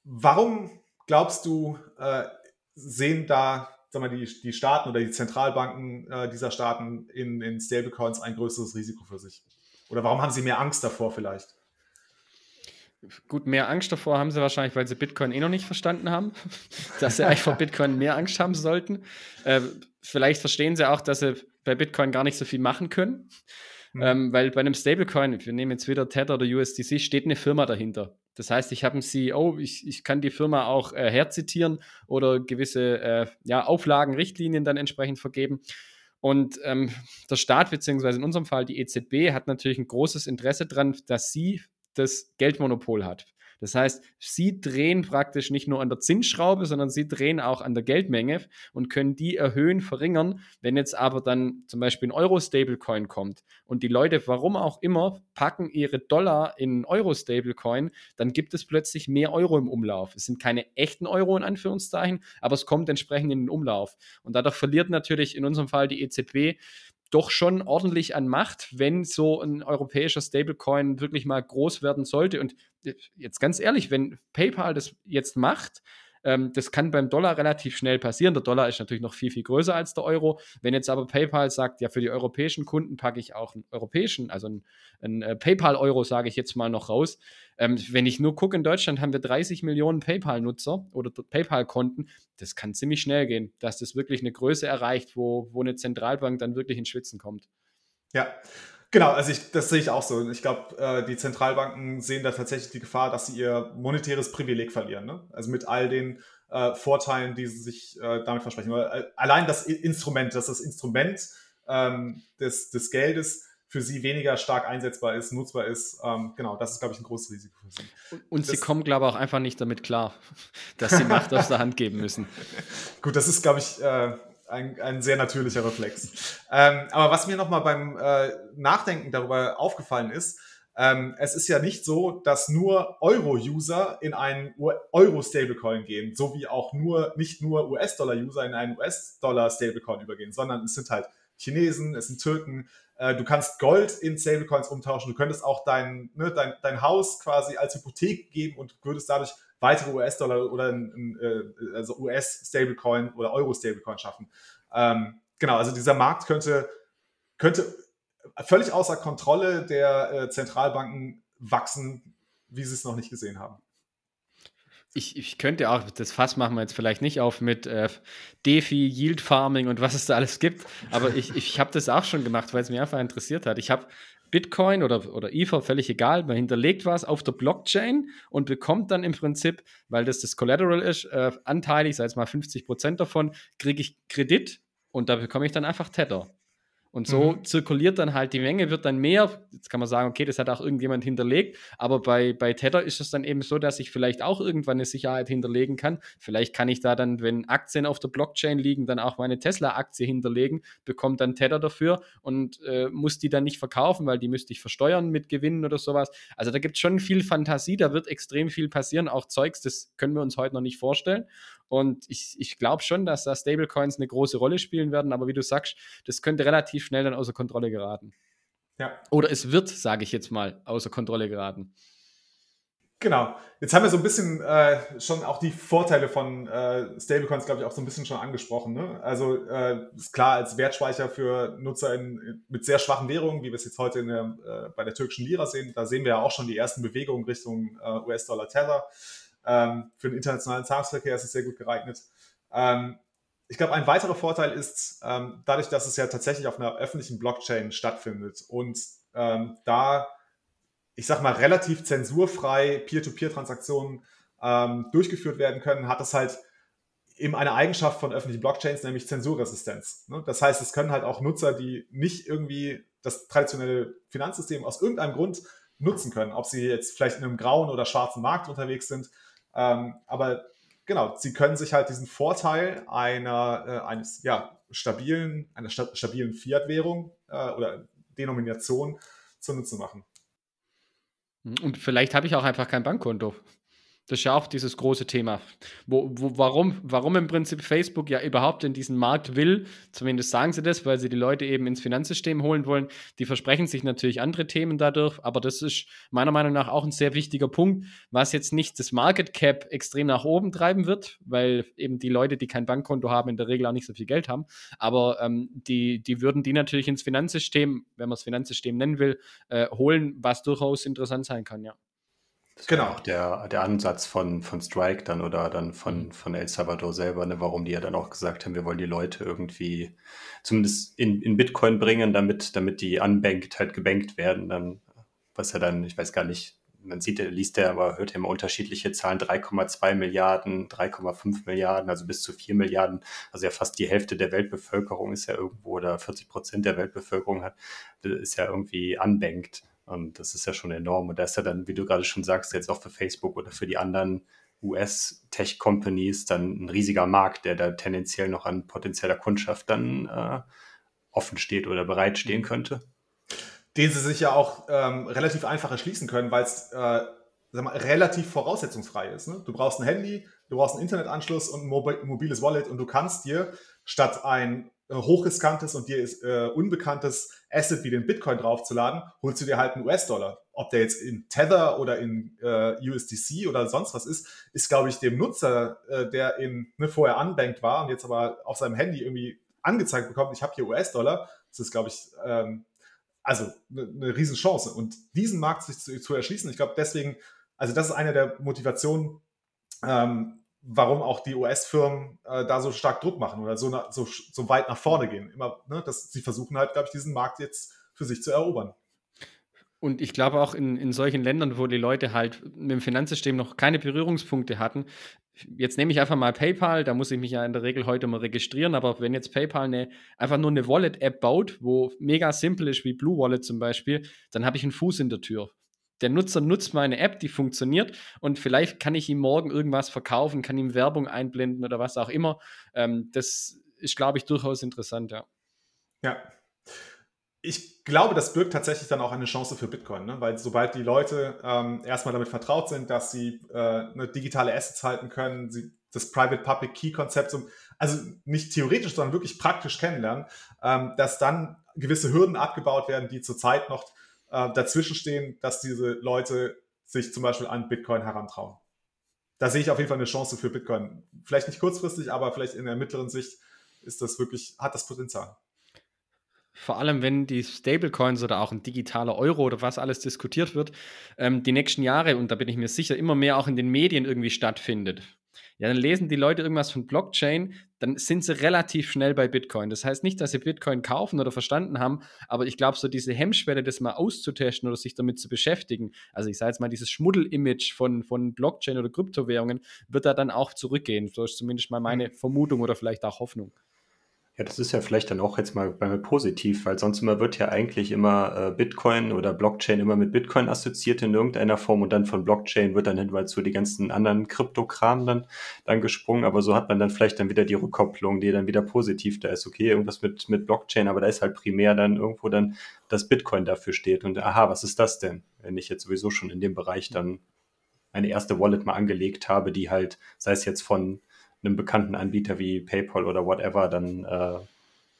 warum glaubst du, äh, sehen da sag mal, die, die Staaten oder die Zentralbanken äh, dieser Staaten in, in Stablecoins ein größeres Risiko für sich? Oder warum haben sie mehr Angst davor vielleicht? Gut, mehr Angst davor haben sie wahrscheinlich, weil sie Bitcoin eh noch nicht verstanden haben, dass sie eigentlich vor Bitcoin mehr Angst haben sollten. Äh, vielleicht verstehen sie auch, dass sie bei Bitcoin gar nicht so viel machen können. Mhm. Ähm, weil bei einem Stablecoin, wir nehmen jetzt wieder Tether oder USDC, steht eine Firma dahinter. Das heißt, ich habe einen CEO, ich, ich kann die Firma auch äh, herzitieren oder gewisse äh, ja, Auflagen, Richtlinien dann entsprechend vergeben. Und ähm, der Staat, beziehungsweise in unserem Fall die EZB, hat natürlich ein großes Interesse daran, dass sie das Geldmonopol hat. Das heißt, sie drehen praktisch nicht nur an der Zinsschraube, sondern sie drehen auch an der Geldmenge und können die erhöhen, verringern. Wenn jetzt aber dann zum Beispiel ein Euro-Stablecoin kommt und die Leute, warum auch immer, packen ihre Dollar in Euro-Stablecoin, dann gibt es plötzlich mehr Euro im Umlauf. Es sind keine echten Euro in Anführungszeichen, aber es kommt entsprechend in den Umlauf. Und dadurch verliert natürlich in unserem Fall die EZB doch schon ordentlich an Macht, wenn so ein europäischer Stablecoin wirklich mal groß werden sollte. Und jetzt ganz ehrlich, wenn PayPal das jetzt macht, ähm, das kann beim Dollar relativ schnell passieren. Der Dollar ist natürlich noch viel, viel größer als der Euro. Wenn jetzt aber PayPal sagt, ja, für die europäischen Kunden packe ich auch einen europäischen, also einen, einen äh, PayPal-Euro, sage ich jetzt mal noch raus. Ähm, wenn ich nur gucke, in Deutschland haben wir 30 Millionen PayPal-Nutzer oder PayPal-Konten. Das kann ziemlich schnell gehen, dass das wirklich eine Größe erreicht, wo, wo eine Zentralbank dann wirklich ins Schwitzen kommt. Ja. Genau, also ich, das sehe ich auch so. Ich glaube, äh, die Zentralbanken sehen da tatsächlich die Gefahr, dass sie ihr monetäres Privileg verlieren. Ne? Also mit all den äh, Vorteilen, die sie sich äh, damit versprechen. Weil, äh, allein das Instrument, dass das Instrument ähm, des, des Geldes für sie weniger stark einsetzbar ist, nutzbar ist. Ähm, genau, das ist, glaube ich, ein großes Risiko für sie. Und, und sie kommen, glaube ich, auch einfach nicht damit klar, dass sie Macht aus der Hand geben müssen. Gut, das ist, glaube ich, äh, ein, ein sehr natürlicher Reflex. Ähm, aber was mir nochmal beim äh, Nachdenken darüber aufgefallen ist, ähm, es ist ja nicht so, dass nur Euro-User in einen Euro-Stablecoin gehen, so wie auch nur nicht nur US-Dollar-User in einen US-Dollar-Stablecoin übergehen, sondern es sind halt Chinesen, es sind Türken. Äh, du kannst Gold in Stablecoins umtauschen. Du könntest auch dein, ne, dein, dein Haus quasi als Hypothek geben und würdest dadurch weitere US-Dollar oder ein, äh, also US-Stablecoin oder Euro-Stablecoin schaffen. Ähm, genau, also dieser Markt könnte, könnte völlig außer Kontrolle der äh, Zentralbanken wachsen, wie sie es noch nicht gesehen haben. Ich, ich könnte auch, das Fass machen wir jetzt vielleicht nicht auf mit äh, DeFi, Yield Farming und was es da alles gibt, aber ich, ich habe das auch schon gemacht, weil es mich einfach interessiert hat. Ich habe Bitcoin oder, oder Ether, völlig egal, man hinterlegt was auf der Blockchain und bekommt dann im Prinzip, weil das das Collateral ist, äh, anteilig, sei es mal 50 Prozent davon, kriege ich Kredit und da bekomme ich dann einfach Tether. Und so mhm. zirkuliert dann halt die Menge, wird dann mehr. Jetzt kann man sagen, okay, das hat auch irgendjemand hinterlegt, aber bei, bei Tether ist es dann eben so, dass ich vielleicht auch irgendwann eine Sicherheit hinterlegen kann. Vielleicht kann ich da dann, wenn Aktien auf der Blockchain liegen, dann auch meine Tesla-Aktie hinterlegen, bekomme dann Tether dafür und äh, muss die dann nicht verkaufen, weil die müsste ich versteuern mit Gewinnen oder sowas. Also da gibt es schon viel Fantasie, da wird extrem viel passieren, auch Zeugs, das können wir uns heute noch nicht vorstellen. Und ich, ich glaube schon, dass da Stablecoins eine große Rolle spielen werden, aber wie du sagst, das könnte relativ schnell dann außer Kontrolle geraten. Ja. Oder es wird, sage ich jetzt mal, außer Kontrolle geraten. Genau. Jetzt haben wir so ein bisschen äh, schon auch die Vorteile von äh, Stablecoins, glaube ich, auch so ein bisschen schon angesprochen. Ne? Also äh, ist klar, als Wertspeicher für Nutzer in, mit sehr schwachen Währungen, wie wir es jetzt heute der, äh, bei der türkischen Lira sehen, da sehen wir ja auch schon die ersten Bewegungen Richtung äh, US-Dollar-Tether. Ähm, für den internationalen Zahlungsverkehr ist es sehr gut geeignet. Ähm, ich glaube, ein weiterer Vorteil ist, ähm, dadurch, dass es ja tatsächlich auf einer öffentlichen Blockchain stattfindet und ähm, da ich sag mal, relativ zensurfrei Peer-to-Peer-Transaktionen ähm, durchgeführt werden können, hat das halt eben eine Eigenschaft von öffentlichen Blockchains, nämlich Zensurresistenz. Ne? Das heißt, es können halt auch Nutzer, die nicht irgendwie das traditionelle Finanzsystem aus irgendeinem Grund nutzen können, ob sie jetzt vielleicht in einem grauen oder schwarzen Markt unterwegs sind. Ähm, aber genau, sie können sich halt diesen Vorteil einer, äh, eines ja, stabilen, einer sta stabilen Fiat-Währung äh, oder Denomination zunutze machen. Und vielleicht habe ich auch einfach kein Bankkonto. Das ist ja auch dieses große Thema. Wo, wo, warum, warum im Prinzip Facebook ja überhaupt in diesen Markt will, zumindest sagen sie das, weil sie die Leute eben ins Finanzsystem holen wollen. Die versprechen sich natürlich andere Themen dadurch, aber das ist meiner Meinung nach auch ein sehr wichtiger Punkt, was jetzt nicht das Market Cap extrem nach oben treiben wird, weil eben die Leute, die kein Bankkonto haben, in der Regel auch nicht so viel Geld haben. Aber ähm, die, die würden die natürlich ins Finanzsystem, wenn man es Finanzsystem nennen will, äh, holen, was durchaus interessant sein kann, ja. Das genau. auch der, der Ansatz von, von Strike dann oder dann von, mhm. von El Salvador selber, ne, warum die ja dann auch gesagt haben, wir wollen die Leute irgendwie zumindest in, in Bitcoin bringen, damit, damit die unbanked halt gebankt werden. Dann, was ja dann, ich weiß gar nicht, man sieht, liest ja, aber hört ja immer unterschiedliche Zahlen, 3,2 Milliarden, 3,5 Milliarden, also bis zu 4 Milliarden, also ja fast die Hälfte der Weltbevölkerung ist ja irgendwo oder 40 Prozent der Weltbevölkerung hat, ist ja irgendwie unbanked. Und das ist ja schon enorm. Und da ist ja dann, wie du gerade schon sagst, jetzt auch für Facebook oder für die anderen US-Tech-Companies dann ein riesiger Markt, der da tendenziell noch an potenzieller Kundschaft dann äh, offen steht oder bereitstehen könnte. Den sie sich ja auch ähm, relativ einfach erschließen können, weil es äh, relativ voraussetzungsfrei ist. Ne? Du brauchst ein Handy, du brauchst einen Internetanschluss und ein mobiles Wallet und du kannst dir statt ein hochriskantes und dir ist äh, unbekanntes Asset wie den Bitcoin draufzuladen, holst du dir halt einen US-Dollar. Ob der jetzt in Tether oder in äh, USDC oder sonst was ist, ist, glaube ich, dem Nutzer, äh, der in, ne, vorher unbanked war und jetzt aber auf seinem Handy irgendwie angezeigt bekommt, ich habe hier US-Dollar, das ist, glaube ich, ähm, also eine, eine Riesenchance. Und diesen Markt sich zu, zu erschließen, ich glaube deswegen, also das ist eine der Motivationen, ähm, warum auch die US-Firmen äh, da so stark Druck machen oder so, na, so, so weit nach vorne gehen. Immer, ne, dass sie versuchen halt, glaube ich, diesen Markt jetzt für sich zu erobern. Und ich glaube auch in, in solchen Ländern, wo die Leute halt mit dem Finanzsystem noch keine Berührungspunkte hatten, jetzt nehme ich einfach mal PayPal, da muss ich mich ja in der Regel heute mal registrieren, aber wenn jetzt PayPal eine, einfach nur eine Wallet-App baut, wo mega simpel ist, wie Blue Wallet zum Beispiel, dann habe ich einen Fuß in der Tür der Nutzer nutzt meine App, die funktioniert und vielleicht kann ich ihm morgen irgendwas verkaufen, kann ihm Werbung einblenden oder was auch immer. Ähm, das ist, glaube ich, durchaus interessant, ja. Ja. Ich glaube, das birgt tatsächlich dann auch eine Chance für Bitcoin, ne? weil sobald die Leute ähm, erstmal damit vertraut sind, dass sie äh, eine digitale Assets halten können, sie das Private-Public-Key-Konzept, also nicht theoretisch, sondern wirklich praktisch kennenlernen, ähm, dass dann gewisse Hürden abgebaut werden, die zurzeit noch äh, dazwischen stehen, dass diese Leute sich zum Beispiel an Bitcoin herantrauen. Da sehe ich auf jeden Fall eine Chance für Bitcoin. Vielleicht nicht kurzfristig, aber vielleicht in der mittleren Sicht ist das wirklich, hat das Potenzial. Vor allem, wenn die Stablecoins oder auch ein digitaler Euro oder was alles diskutiert wird, ähm, die nächsten Jahre, und da bin ich mir sicher, immer mehr auch in den Medien irgendwie stattfindet. Ja, dann lesen die Leute irgendwas von Blockchain, dann sind sie relativ schnell bei Bitcoin. Das heißt nicht, dass sie Bitcoin kaufen oder verstanden haben, aber ich glaube, so diese Hemmschwelle, das mal auszutesten oder sich damit zu beschäftigen, also ich sage jetzt mal, dieses Schmuddel-Image von, von Blockchain oder Kryptowährungen, wird da dann auch zurückgehen. So ist zumindest mal meine mhm. Vermutung oder vielleicht auch Hoffnung. Ja, das ist ja vielleicht dann auch jetzt mal bei mir positiv, weil sonst immer wird ja eigentlich immer äh, Bitcoin oder Blockchain immer mit Bitcoin assoziiert in irgendeiner Form und dann von Blockchain wird dann hinweil zu die ganzen anderen Kryptokram dann, dann gesprungen, aber so hat man dann vielleicht dann wieder die Rückkopplung, die dann wieder positiv da ist. Okay, irgendwas mit, mit Blockchain, aber da ist halt primär dann irgendwo dann, dass Bitcoin dafür steht und aha, was ist das denn? Wenn ich jetzt sowieso schon in dem Bereich dann eine erste Wallet mal angelegt habe, die halt, sei es jetzt von einem bekannten Anbieter wie PayPal oder whatever dann äh,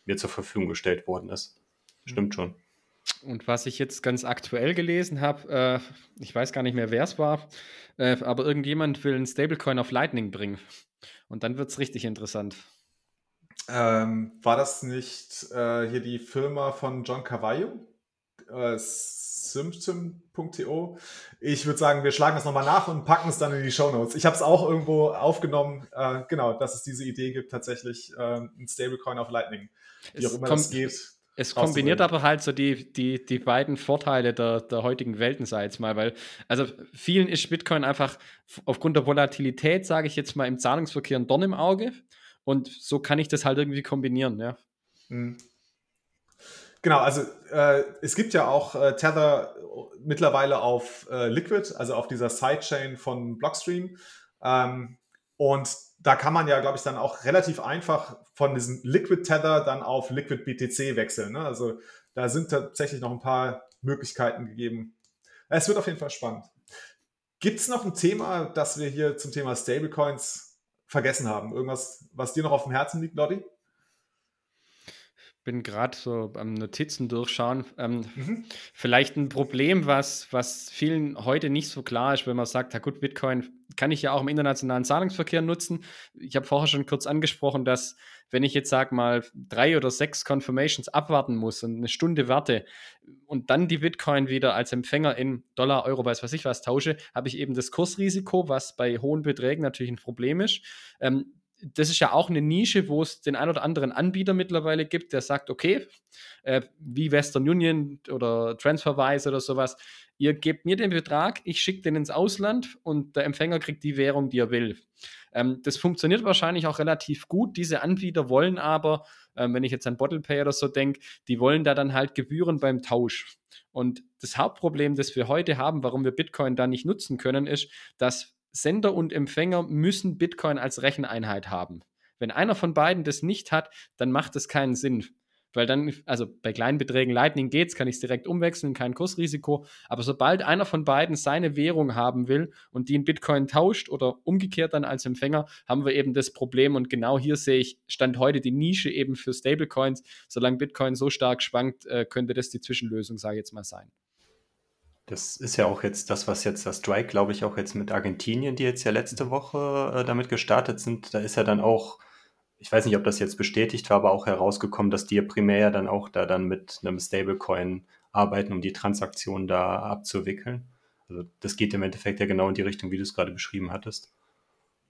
mir zur Verfügung gestellt worden ist. Stimmt schon. Und was ich jetzt ganz aktuell gelesen habe, äh, ich weiß gar nicht mehr, wer es war, äh, aber irgendjemand will einen Stablecoin auf Lightning bringen. Und dann wird es richtig interessant. Ähm, war das nicht äh, hier die Firma von John Cavallo? Äh, symptom.to. Ich würde sagen, wir schlagen das nochmal nach und packen es dann in die Show Notes. Ich habe es auch irgendwo aufgenommen, äh, genau, dass es diese Idee gibt, tatsächlich äh, ein Stablecoin auf Lightning. Wie es auch immer das geht. Es kombiniert aber halt so die, die, die beiden Vorteile der, der heutigen Welten, ich jetzt mal, weil, also vielen ist Bitcoin einfach aufgrund der Volatilität, sage ich jetzt mal, im Zahlungsverkehr ein Dorn im Auge. Und so kann ich das halt irgendwie kombinieren, ja. Mhm. Genau, also äh, es gibt ja auch äh, Tether mittlerweile auf äh, Liquid, also auf dieser Sidechain von Blockstream. Ähm, und da kann man ja, glaube ich, dann auch relativ einfach von diesem Liquid Tether dann auf Liquid BTC wechseln. Ne? Also da sind tatsächlich noch ein paar Möglichkeiten gegeben. Es wird auf jeden Fall spannend. Gibt es noch ein Thema, das wir hier zum Thema Stablecoins vergessen haben? Irgendwas, was dir noch auf dem Herzen liegt, Lotti? Bin gerade so am Notizen durchschauen. Ähm, mhm. Vielleicht ein Problem, was, was vielen heute nicht so klar ist, wenn man sagt, ja gut, Bitcoin kann ich ja auch im internationalen Zahlungsverkehr nutzen. Ich habe vorher schon kurz angesprochen, dass wenn ich jetzt sage mal drei oder sechs Confirmations abwarten muss und eine Stunde warte und dann die Bitcoin wieder als Empfänger in Dollar, Euro, weiß was ich was tausche, habe ich eben das Kursrisiko, was bei hohen Beträgen natürlich ein Problem ist. Ähm, das ist ja auch eine Nische, wo es den ein oder anderen Anbieter mittlerweile gibt, der sagt, okay, äh, wie Western Union oder TransferWise oder sowas, ihr gebt mir den Betrag, ich schicke den ins Ausland und der Empfänger kriegt die Währung, die er will. Ähm, das funktioniert wahrscheinlich auch relativ gut. Diese Anbieter wollen aber, äh, wenn ich jetzt an BottlePay oder so denke, die wollen da dann halt Gebühren beim Tausch. Und das Hauptproblem, das wir heute haben, warum wir Bitcoin da nicht nutzen können, ist, dass Sender und Empfänger müssen Bitcoin als Recheneinheit haben. Wenn einer von beiden das nicht hat, dann macht es keinen Sinn. Weil dann, also bei kleinen Beträgen Lightning geht's, kann ich es direkt umwechseln, kein Kursrisiko. Aber sobald einer von beiden seine Währung haben will und die in Bitcoin tauscht oder umgekehrt dann als Empfänger, haben wir eben das Problem. Und genau hier sehe ich, stand heute die Nische eben für Stablecoins. Solange Bitcoin so stark schwankt, äh, könnte das die Zwischenlösung, sage ich jetzt mal, sein. Das ist ja auch jetzt das, was jetzt das Strike, glaube ich, auch jetzt mit Argentinien, die jetzt ja letzte Woche äh, damit gestartet sind. Da ist ja dann auch, ich weiß nicht, ob das jetzt bestätigt war, aber auch herausgekommen, dass die ja primär dann auch da dann mit einem Stablecoin arbeiten, um die Transaktion da abzuwickeln. Also das geht im Endeffekt ja genau in die Richtung, wie du es gerade beschrieben hattest.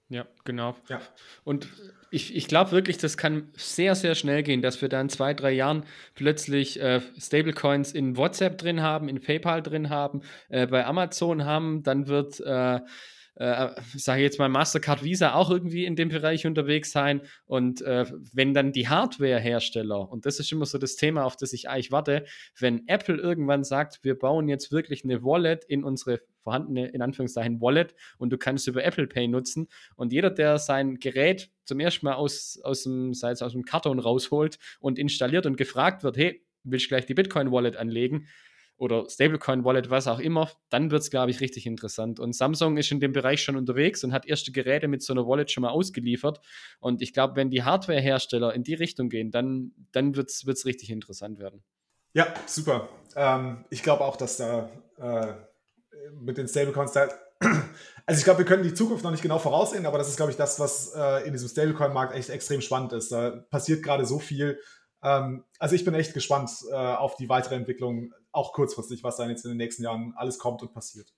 Ja, genau. Ja. Und ich, ich glaube wirklich, das kann sehr, sehr schnell gehen, dass wir da in zwei, drei Jahren plötzlich äh, Stablecoins in WhatsApp drin haben, in PayPal drin haben, äh, bei Amazon haben, dann wird äh, äh, sage jetzt mal, Mastercard Visa auch irgendwie in dem Bereich unterwegs sein. Und äh, wenn dann die Hardware-Hersteller, und das ist immer so das Thema, auf das ich eigentlich warte, wenn Apple irgendwann sagt, wir bauen jetzt wirklich eine Wallet in unsere vorhandene, in Anführungszeichen, Wallet und du kannst über Apple Pay nutzen. Und jeder, der sein Gerät zum ersten Mal aus, aus, dem, sei es aus dem Karton rausholt und installiert und gefragt wird, hey, willst du gleich die Bitcoin-Wallet anlegen? Oder Stablecoin-Wallet, was auch immer, dann wird es, glaube ich, richtig interessant. Und Samsung ist in dem Bereich schon unterwegs und hat erste Geräte mit so einer Wallet schon mal ausgeliefert. Und ich glaube, wenn die Hardware-Hersteller in die Richtung gehen, dann, dann wird es richtig interessant werden. Ja, super. Ähm, ich glaube auch, dass da äh, mit den Stablecoins da. Also ich glaube, wir können die Zukunft noch nicht genau voraussehen, aber das ist, glaube ich, das, was äh, in diesem Stablecoin-Markt echt extrem spannend ist. Da passiert gerade so viel. Ähm, also ich bin echt gespannt äh, auf die weitere Entwicklung auch kurzfristig, was dann jetzt in den nächsten Jahren alles kommt und passiert.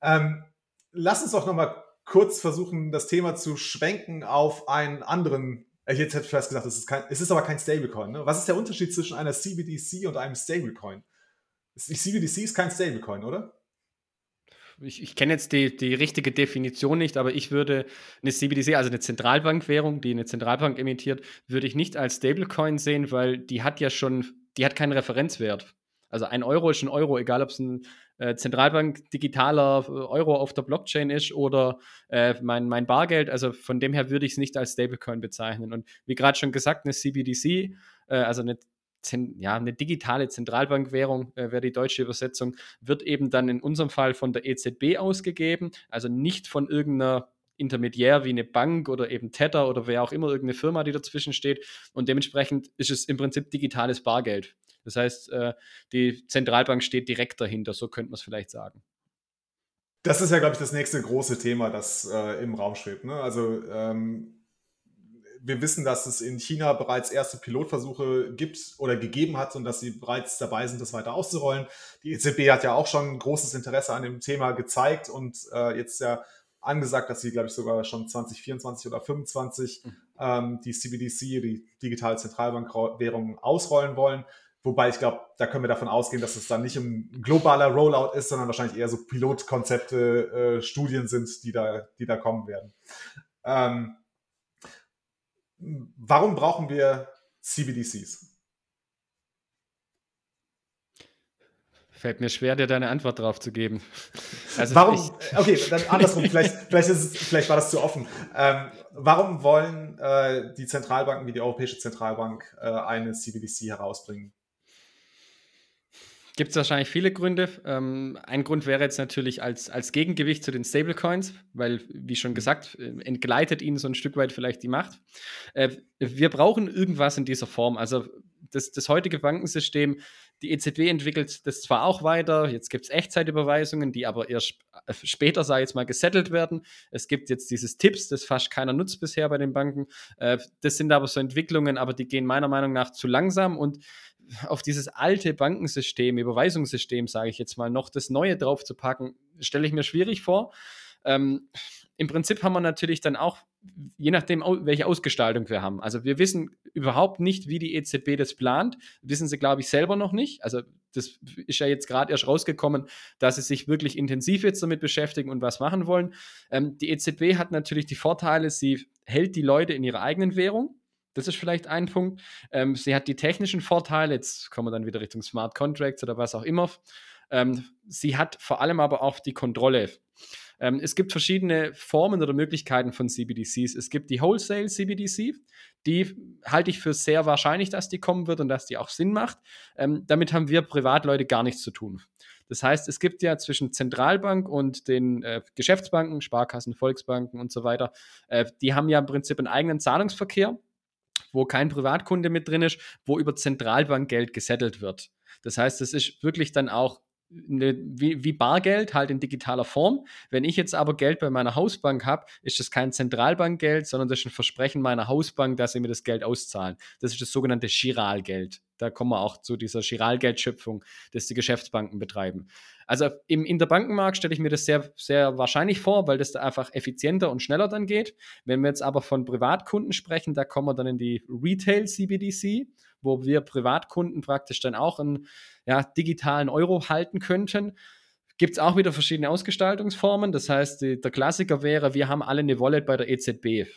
Ähm, lass uns doch nochmal kurz versuchen, das Thema zu schwenken auf einen anderen. Ich äh, hätte fast gesagt, es ist, kein, es ist aber kein Stablecoin. Ne? Was ist der Unterschied zwischen einer CBDC und einem Stablecoin? CBDC ist kein Stablecoin, oder? Ich, ich kenne jetzt die, die richtige Definition nicht, aber ich würde eine CBDC, also eine Zentralbankwährung, die eine Zentralbank emittiert, würde ich nicht als Stablecoin sehen, weil die hat ja schon, die hat keinen Referenzwert. Also ein Euro ist ein Euro, egal ob es ein äh, Zentralbank digitaler äh, Euro auf der Blockchain ist oder äh, mein, mein Bargeld. Also von dem her würde ich es nicht als Stablecoin bezeichnen. Und wie gerade schon gesagt, eine CBDC, äh, also eine ja, eine digitale Zentralbankwährung äh, wäre die deutsche Übersetzung, wird eben dann in unserem Fall von der EZB ausgegeben, also nicht von irgendeiner Intermediär wie eine Bank oder eben Tether oder wer auch immer, irgendeine Firma, die dazwischen steht. Und dementsprechend ist es im Prinzip digitales Bargeld. Das heißt, äh, die Zentralbank steht direkt dahinter, so könnte man es vielleicht sagen. Das ist ja, glaube ich, das nächste große Thema, das äh, im Raum schwebt. Ne? Also ähm, wir wissen, dass es in China bereits erste Pilotversuche gibt oder gegeben hat und dass sie bereits dabei sind, das weiter auszurollen. Die EZB hat ja auch schon großes Interesse an dem Thema gezeigt und äh, jetzt ja angesagt, dass sie, glaube ich, sogar schon 2024 oder 2025 mhm. ähm, die CBDC, die digitale Zentralbankwährung, ausrollen wollen. Wobei ich glaube, da können wir davon ausgehen, dass es dann nicht ein globaler Rollout ist, sondern wahrscheinlich eher so Pilotkonzepte, äh, Studien sind, die da, die da kommen werden. Ähm, warum brauchen wir CBDCs? Fällt mir schwer, dir deine Antwort darauf zu geben. Also warum? Okay, dann andersrum. vielleicht, vielleicht, es, vielleicht war das zu offen. Ähm, warum wollen äh, die Zentralbanken wie die Europäische Zentralbank äh, eine CBDC herausbringen? Gibt es wahrscheinlich viele Gründe. Ähm, ein Grund wäre jetzt natürlich als, als Gegengewicht zu den Stablecoins, weil, wie schon gesagt, äh, entgleitet ihnen so ein Stück weit vielleicht die Macht. Äh, wir brauchen irgendwas in dieser Form. Also das, das heutige Bankensystem, die EZB entwickelt das zwar auch weiter, jetzt gibt es Echtzeitüberweisungen, die aber erst äh, später, ich jetzt mal, gesettelt werden. Es gibt jetzt dieses Tipps, das fast keiner nutzt bisher bei den Banken. das sind aber so Entwicklungen, aber die gehen meiner Meinung nach zu langsam und auf dieses alte Bankensystem, Überweisungssystem, sage ich jetzt mal, noch das Neue drauf zu packen, stelle ich mir schwierig vor. Ähm, Im Prinzip haben wir natürlich dann auch, je nachdem, welche Ausgestaltung wir haben. Also wir wissen überhaupt nicht, wie die EZB das plant. Wissen sie, glaube ich, selber noch nicht. Also das ist ja jetzt gerade erst rausgekommen, dass sie sich wirklich intensiv jetzt damit beschäftigen und was machen wollen. Ähm, die EZB hat natürlich die Vorteile, sie hält die Leute in ihrer eigenen Währung. Das ist vielleicht ein Punkt. Ähm, sie hat die technischen Vorteile, jetzt kommen wir dann wieder Richtung Smart Contracts oder was auch immer. Ähm, sie hat vor allem aber auch die Kontrolle. Ähm, es gibt verschiedene Formen oder Möglichkeiten von CBDCs. Es gibt die Wholesale CBDC, die halte ich für sehr wahrscheinlich, dass die kommen wird und dass die auch Sinn macht. Ähm, damit haben wir Privatleute gar nichts zu tun. Das heißt, es gibt ja zwischen Zentralbank und den äh, Geschäftsbanken, Sparkassen, Volksbanken und so weiter, äh, die haben ja im Prinzip einen eigenen Zahlungsverkehr wo kein Privatkunde mit drin ist, wo über Zentralbankgeld gesettelt wird. Das heißt, es ist wirklich dann auch eine, wie, wie, Bargeld, halt in digitaler Form. Wenn ich jetzt aber Geld bei meiner Hausbank habe, ist das kein Zentralbankgeld, sondern das ist ein Versprechen meiner Hausbank, dass sie mir das Geld auszahlen. Das ist das sogenannte Chiralgeld. Da kommen wir auch zu dieser Chiralgeldschöpfung, das die Geschäftsbanken betreiben. Also im Interbankenmarkt stelle ich mir das sehr, sehr wahrscheinlich vor, weil das da einfach effizienter und schneller dann geht. Wenn wir jetzt aber von Privatkunden sprechen, da kommen wir dann in die Retail CBDC, wo wir Privatkunden praktisch dann auch einen ja, digitalen Euro halten könnten. Gibt es auch wieder verschiedene Ausgestaltungsformen. Das heißt, die, der Klassiker wäre, wir haben alle eine Wallet bei der EZB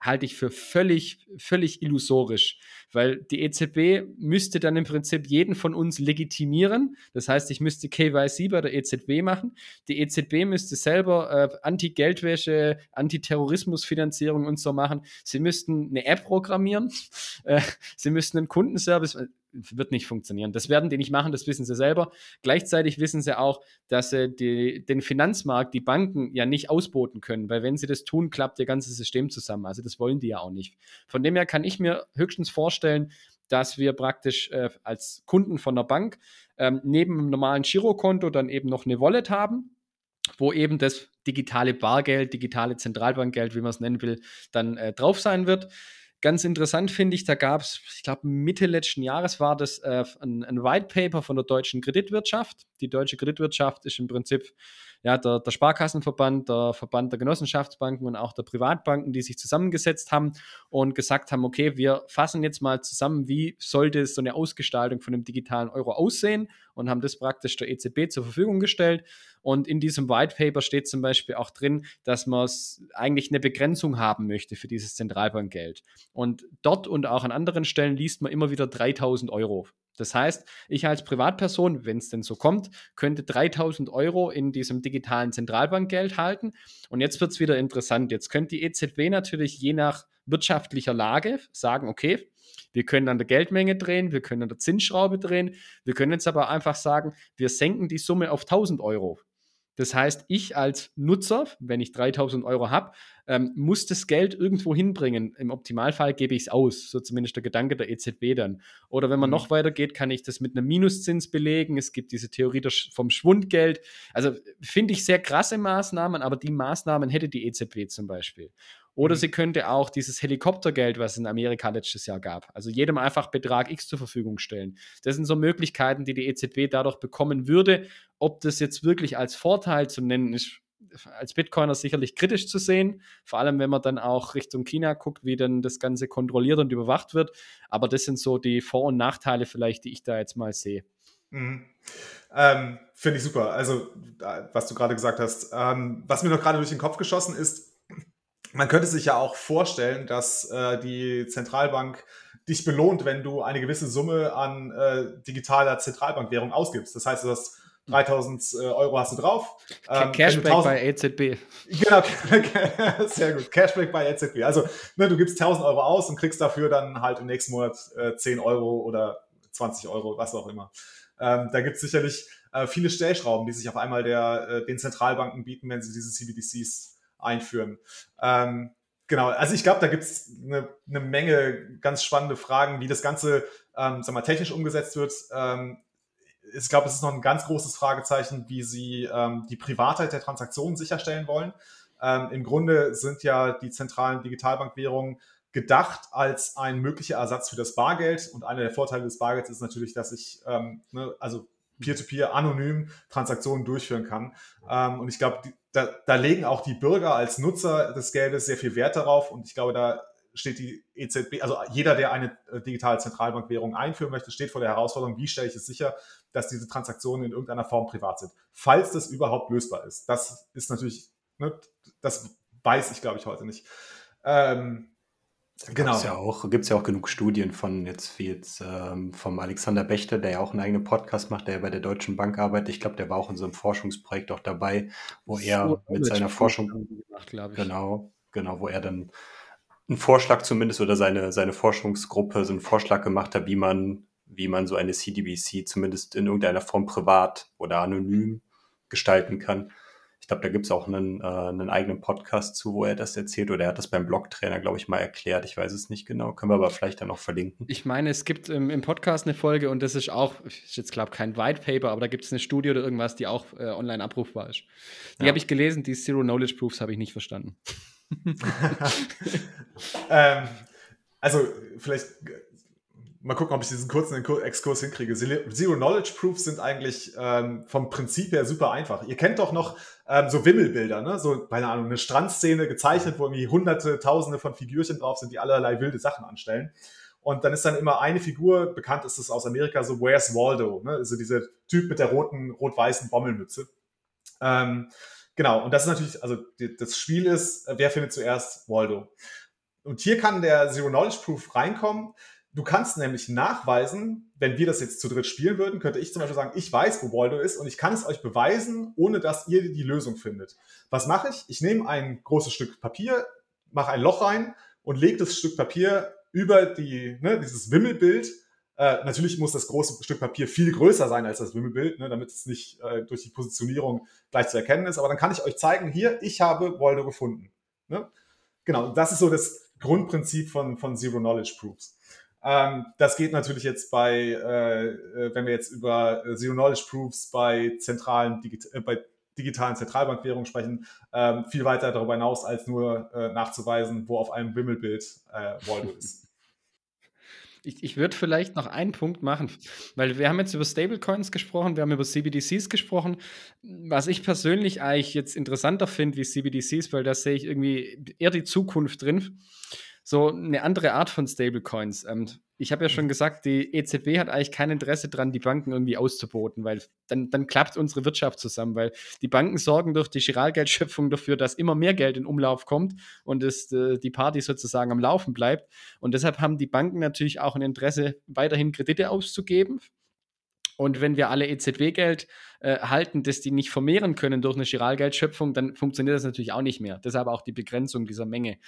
halte ich für völlig, völlig illusorisch, weil die EZB müsste dann im Prinzip jeden von uns legitimieren. Das heißt, ich müsste KYC bei der EZB machen. Die EZB müsste selber äh, Anti-Geldwäsche, Anti-Terrorismus-Finanzierung und so machen. Sie müssten eine App programmieren. Äh, sie müssten einen Kundenservice wird nicht funktionieren. Das werden die nicht machen, das wissen sie selber. Gleichzeitig wissen sie auch, dass sie die, den Finanzmarkt, die Banken ja nicht ausboten können, weil wenn sie das tun, klappt ihr ganzes System zusammen. Also das wollen die ja auch nicht. Von dem her kann ich mir höchstens vorstellen, dass wir praktisch äh, als Kunden von der Bank ähm, neben dem normalen Girokonto dann eben noch eine Wallet haben, wo eben das digitale Bargeld, digitale Zentralbankgeld, wie man es nennen will, dann äh, drauf sein wird. Ganz interessant finde ich, da gab es, ich glaube, Mitte letzten Jahres war das äh, ein, ein White Paper von der deutschen Kreditwirtschaft. Die deutsche Kreditwirtschaft ist im Prinzip ja, der, der Sparkassenverband, der Verband der Genossenschaftsbanken und auch der Privatbanken, die sich zusammengesetzt haben und gesagt haben, okay, wir fassen jetzt mal zusammen, wie sollte so eine Ausgestaltung von dem digitalen Euro aussehen und haben das praktisch der EZB zur Verfügung gestellt. Und in diesem White Paper steht zum Beispiel auch drin, dass man eigentlich eine Begrenzung haben möchte für dieses Zentralbankgeld. Und dort und auch an anderen Stellen liest man immer wieder 3000 Euro. Das heißt, ich als Privatperson, wenn es denn so kommt, könnte 3000 Euro in diesem digitalen Zentralbankgeld halten. Und jetzt wird es wieder interessant. Jetzt könnte die EZB natürlich je nach wirtschaftlicher Lage sagen, okay, wir können an der Geldmenge drehen, wir können an der Zinsschraube drehen, wir können jetzt aber einfach sagen, wir senken die Summe auf 1000 Euro. Das heißt, ich als Nutzer, wenn ich 3000 Euro habe, ähm, muss das Geld irgendwo hinbringen. Im Optimalfall gebe ich es aus, so zumindest der Gedanke der EZB dann. Oder wenn man mhm. noch weiter geht, kann ich das mit einem Minuszins belegen. Es gibt diese Theorie vom Schwundgeld. Also finde ich sehr krasse Maßnahmen, aber die Maßnahmen hätte die EZB zum Beispiel. Oder mhm. sie könnte auch dieses Helikoptergeld, was es in Amerika letztes Jahr gab, also jedem einfach Betrag X zur Verfügung stellen. Das sind so Möglichkeiten, die die EZB dadurch bekommen würde. Ob das jetzt wirklich als Vorteil zu nennen ist, als Bitcoiner sicherlich kritisch zu sehen, vor allem wenn man dann auch Richtung China guckt, wie dann das Ganze kontrolliert und überwacht wird. Aber das sind so die Vor- und Nachteile vielleicht, die ich da jetzt mal sehe. Mhm. Ähm, Finde ich super. Also, was du gerade gesagt hast. Ähm, was mir noch gerade durch den Kopf geschossen ist, man könnte sich ja auch vorstellen, dass äh, die Zentralbank dich belohnt, wenn du eine gewisse Summe an äh, digitaler Zentralbankwährung ausgibst. Das heißt, du hast 3000 äh, Euro hast du drauf. Ähm, Cashback 1000, bei EZB. Genau, sehr gut. Cashback bei EZB. Also ne, du gibst 1000 Euro aus und kriegst dafür dann halt im nächsten Monat äh, 10 Euro oder 20 Euro, was auch immer. Ähm, da gibt es sicherlich äh, viele Stellschrauben, die sich auf einmal der, äh, den Zentralbanken bieten, wenn sie diese CBDCs einführen. Ähm, genau, also ich glaube, da gibt es eine, eine Menge ganz spannende Fragen, wie das Ganze ähm, sag mal, technisch umgesetzt wird. Ähm, ich glaube, es ist noch ein ganz großes Fragezeichen, wie sie ähm, die Privatheit der Transaktionen sicherstellen wollen. Ähm, Im Grunde sind ja die zentralen Digitalbankwährungen gedacht als ein möglicher Ersatz für das Bargeld. Und einer der Vorteile des Bargelds ist natürlich, dass ich ähm, ne, also peer-to-peer anonym Transaktionen durchführen kann. Ähm, und ich glaube, da, da legen auch die Bürger als Nutzer des Geldes sehr viel Wert darauf. Und ich glaube, da steht die EZB, also jeder, der eine äh, digitale Zentralbankwährung einführen möchte, steht vor der Herausforderung, wie stelle ich es sicher, dass diese Transaktionen in irgendeiner Form privat sind. Falls das überhaupt lösbar ist. Das ist natürlich, ne, das weiß ich, glaube ich, heute nicht. Ähm, Genau. Gibt es ja, auch, ja auch genug Studien von jetzt, wie jetzt ähm, vom Alexander Bechter, der ja auch einen eigenen Podcast macht, der ja bei der Deutschen Bank arbeitet. Ich glaube, der war auch in so einem Forschungsprojekt auch dabei, wo er so, mit seiner Forschung, gemacht, genau, genau, wo er dann einen Vorschlag zumindest oder seine, seine Forschungsgruppe so einen Vorschlag gemacht hat, wie man, wie man so eine CDBC zumindest in irgendeiner Form privat oder anonym gestalten kann. Ich glaube, da gibt es auch einen, äh, einen eigenen Podcast zu, wo er das erzählt. Oder er hat das beim Blogtrainer, glaube ich, mal erklärt. Ich weiß es nicht genau. Können wir aber vielleicht dann noch verlinken. Ich meine, es gibt im, im Podcast eine Folge und das ist auch, ich jetzt glaube kein White Paper, aber da gibt es eine Studie oder irgendwas, die auch äh, online abrufbar ist. Die ja. habe ich gelesen, die Zero Knowledge Proofs habe ich nicht verstanden. ähm, also vielleicht mal gucken, ob ich diesen kurzen Exkurs hinkriege. Zero Knowledge Proofs sind eigentlich ähm, vom Prinzip her super einfach. Ihr kennt doch noch ähm, so Wimmelbilder, ne? So, keine Ahnung, eine Strandszene gezeichnet, wo irgendwie hunderte, tausende von Figürchen drauf sind, die allerlei wilde Sachen anstellen. Und dann ist dann immer eine Figur, bekannt ist es aus Amerika, so Where's Waldo, ne? Also dieser Typ mit der roten, rot-weißen Bommelmütze. Ähm, genau, und das ist natürlich, also die, das Spiel ist, wer findet zuerst Waldo? Und hier kann der Zero Knowledge Proof reinkommen Du kannst nämlich nachweisen, wenn wir das jetzt zu dritt spielen würden, könnte ich zum Beispiel sagen, ich weiß, wo Waldo ist und ich kann es euch beweisen, ohne dass ihr die Lösung findet. Was mache ich? Ich nehme ein großes Stück Papier, mache ein Loch rein und lege das Stück Papier über die, ne, dieses Wimmelbild. Äh, natürlich muss das große Stück Papier viel größer sein als das Wimmelbild, ne, damit es nicht äh, durch die Positionierung gleich zu erkennen ist. Aber dann kann ich euch zeigen, hier, ich habe Waldo gefunden. Ne? Genau, das ist so das Grundprinzip von, von Zero Knowledge Proofs. Ähm, das geht natürlich jetzt bei, äh, äh, wenn wir jetzt über Zero Knowledge Proofs bei zentralen, Digi äh, bei digitalen Zentralbankwährungen sprechen, ähm, viel weiter darüber hinaus, als nur äh, nachzuweisen, wo auf einem Wimmelbild äh, Waldo ist. Ich, ich würde vielleicht noch einen Punkt machen, weil wir haben jetzt über Stablecoins gesprochen, wir haben über CBDCs gesprochen. Was ich persönlich eigentlich jetzt interessanter finde wie CBDCs, weil da sehe ich irgendwie eher die Zukunft drin so eine andere Art von Stablecoins. Ähm, ich habe ja schon gesagt, die EZB hat eigentlich kein Interesse daran, die Banken irgendwie auszuboten, weil dann, dann klappt unsere Wirtschaft zusammen, weil die Banken sorgen durch die Giralgeldschöpfung dafür, dass immer mehr Geld in Umlauf kommt und es, äh, die Party sozusagen am Laufen bleibt. Und deshalb haben die Banken natürlich auch ein Interesse, weiterhin Kredite auszugeben. Und wenn wir alle EZB-Geld äh, halten, das die nicht vermehren können durch eine Giralgeldschöpfung, dann funktioniert das natürlich auch nicht mehr. Deshalb auch die Begrenzung dieser Menge.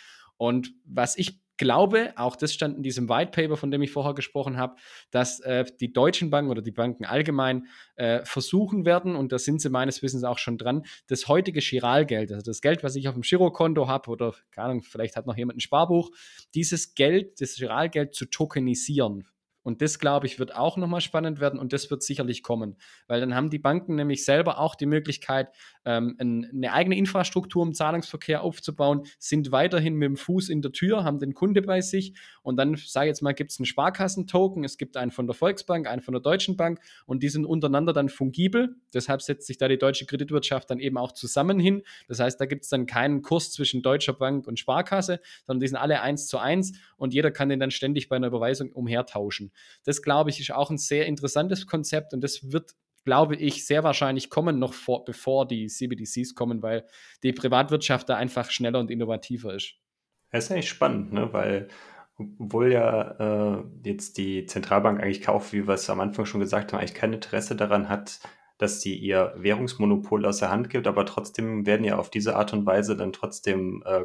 Und was ich glaube, auch das stand in diesem White Paper, von dem ich vorher gesprochen habe, dass äh, die deutschen Banken oder die Banken allgemein äh, versuchen werden, und da sind sie meines Wissens auch schon dran, das heutige Giralgeld, also das Geld, was ich auf dem Girokonto habe oder, keine Ahnung, vielleicht hat noch jemand ein Sparbuch, dieses Geld, das Giralgeld zu tokenisieren Und das, glaube ich, wird auch nochmal spannend werden und das wird sicherlich kommen. Weil dann haben die Banken nämlich selber auch die Möglichkeit, ähm, eine eigene Infrastruktur im Zahlungsverkehr aufzubauen, sind weiterhin mit dem Fuß in der Tür, haben den Kunde bei sich und dann, sage ich jetzt mal, gibt es einen Sparkassentoken, es gibt einen von der Volksbank, einen von der Deutschen Bank und die sind untereinander dann fungibel. Deshalb setzt sich da die deutsche Kreditwirtschaft dann eben auch zusammen hin. Das heißt, da gibt es dann keinen Kurs zwischen Deutscher Bank und Sparkasse, sondern die sind alle eins zu eins und jeder kann den dann ständig bei einer Überweisung umhertauschen. Das, glaube ich, ist auch ein sehr interessantes Konzept und das wird glaube ich, sehr wahrscheinlich kommen, noch vor, bevor die CBDCs kommen, weil die Privatwirtschaft da einfach schneller und innovativer ist. Das ist eigentlich spannend, ne? weil obwohl ja äh, jetzt die Zentralbank eigentlich auch, wie wir es am Anfang schon gesagt haben, eigentlich kein Interesse daran hat, dass sie ihr Währungsmonopol aus der Hand gibt, aber trotzdem werden ja auf diese Art und Weise dann trotzdem äh,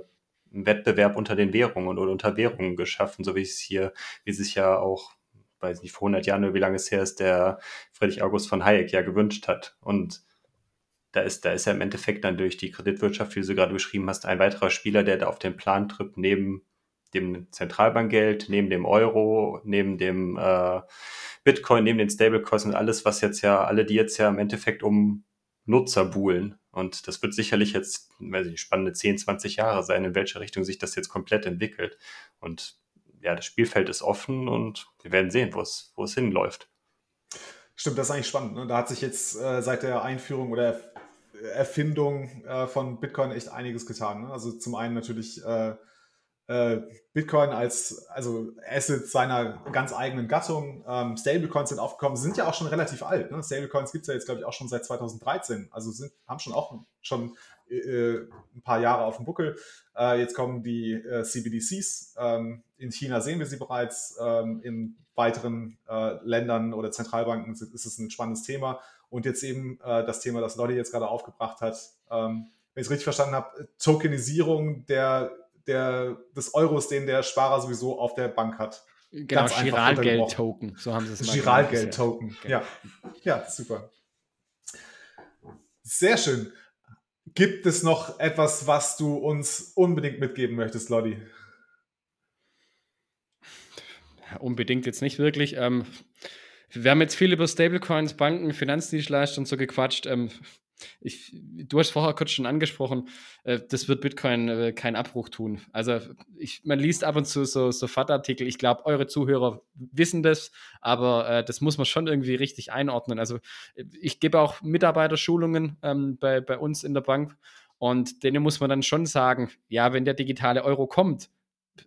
Wettbewerb unter den Währungen oder unter Währungen geschaffen, so wie es hier, wie sich ja auch, weiß nicht, vor 100 Jahren oder wie lange es her ist, der Friedrich August von Hayek ja gewünscht hat. Und da ist, da ist ja im Endeffekt dann durch die Kreditwirtschaft, wie du gerade beschrieben hast, ein weiterer Spieler, der da auf den Plan tritt, neben dem Zentralbankgeld, neben dem Euro, neben dem äh, Bitcoin, neben den Stablecoins und alles, was jetzt ja, alle, die jetzt ja im Endeffekt um Nutzer buhlen. Und das wird sicherlich jetzt, weiß ich, spannende 10, 20 Jahre sein, in welche Richtung sich das jetzt komplett entwickelt. Und ja, das Spielfeld ist offen und wir werden sehen, wo es, wo es hinläuft. Stimmt, das ist eigentlich spannend. Ne? Da hat sich jetzt äh, seit der Einführung oder Erfindung äh, von Bitcoin echt einiges getan. Ne? Also zum einen natürlich äh, äh, Bitcoin als also Asset seiner ganz eigenen Gattung. Ähm, Stablecoins sind aufgekommen, sind ja auch schon relativ alt. Ne? Stablecoins gibt es ja jetzt, glaube ich, auch schon seit 2013. Also sind, haben schon auch schon äh, ein paar Jahre auf dem Buckel. Äh, jetzt kommen die äh, CBDCs. Ähm, in China sehen wir sie bereits. Ähm, in weiteren äh, Ländern oder Zentralbanken ist, ist es ein spannendes Thema. Und jetzt eben äh, das Thema, das Lottie jetzt gerade aufgebracht hat. Ähm, wenn ich es richtig verstanden habe, Tokenisierung der der, des Euros, den der Sparer sowieso auf der Bank hat. Genau, Giralgeld-Token, so haben sie es mal Giralgeld-Token, ja. Ja, super. Sehr schön. Gibt es noch etwas, was du uns unbedingt mitgeben möchtest, Lodi? Unbedingt jetzt nicht wirklich. Ähm, wir haben jetzt viel über Stablecoins, Banken, Finanzdienstleister und so gequatscht. Ähm, ich, du hast vorher kurz schon angesprochen, äh, das wird Bitcoin äh, keinen Abbruch tun. Also ich, man liest ab und zu so, so FAT-Artikel. Ich glaube, eure Zuhörer wissen das, aber äh, das muss man schon irgendwie richtig einordnen. Also ich gebe auch Mitarbeiterschulungen ähm, bei, bei uns in der Bank und denen muss man dann schon sagen, ja, wenn der digitale Euro kommt,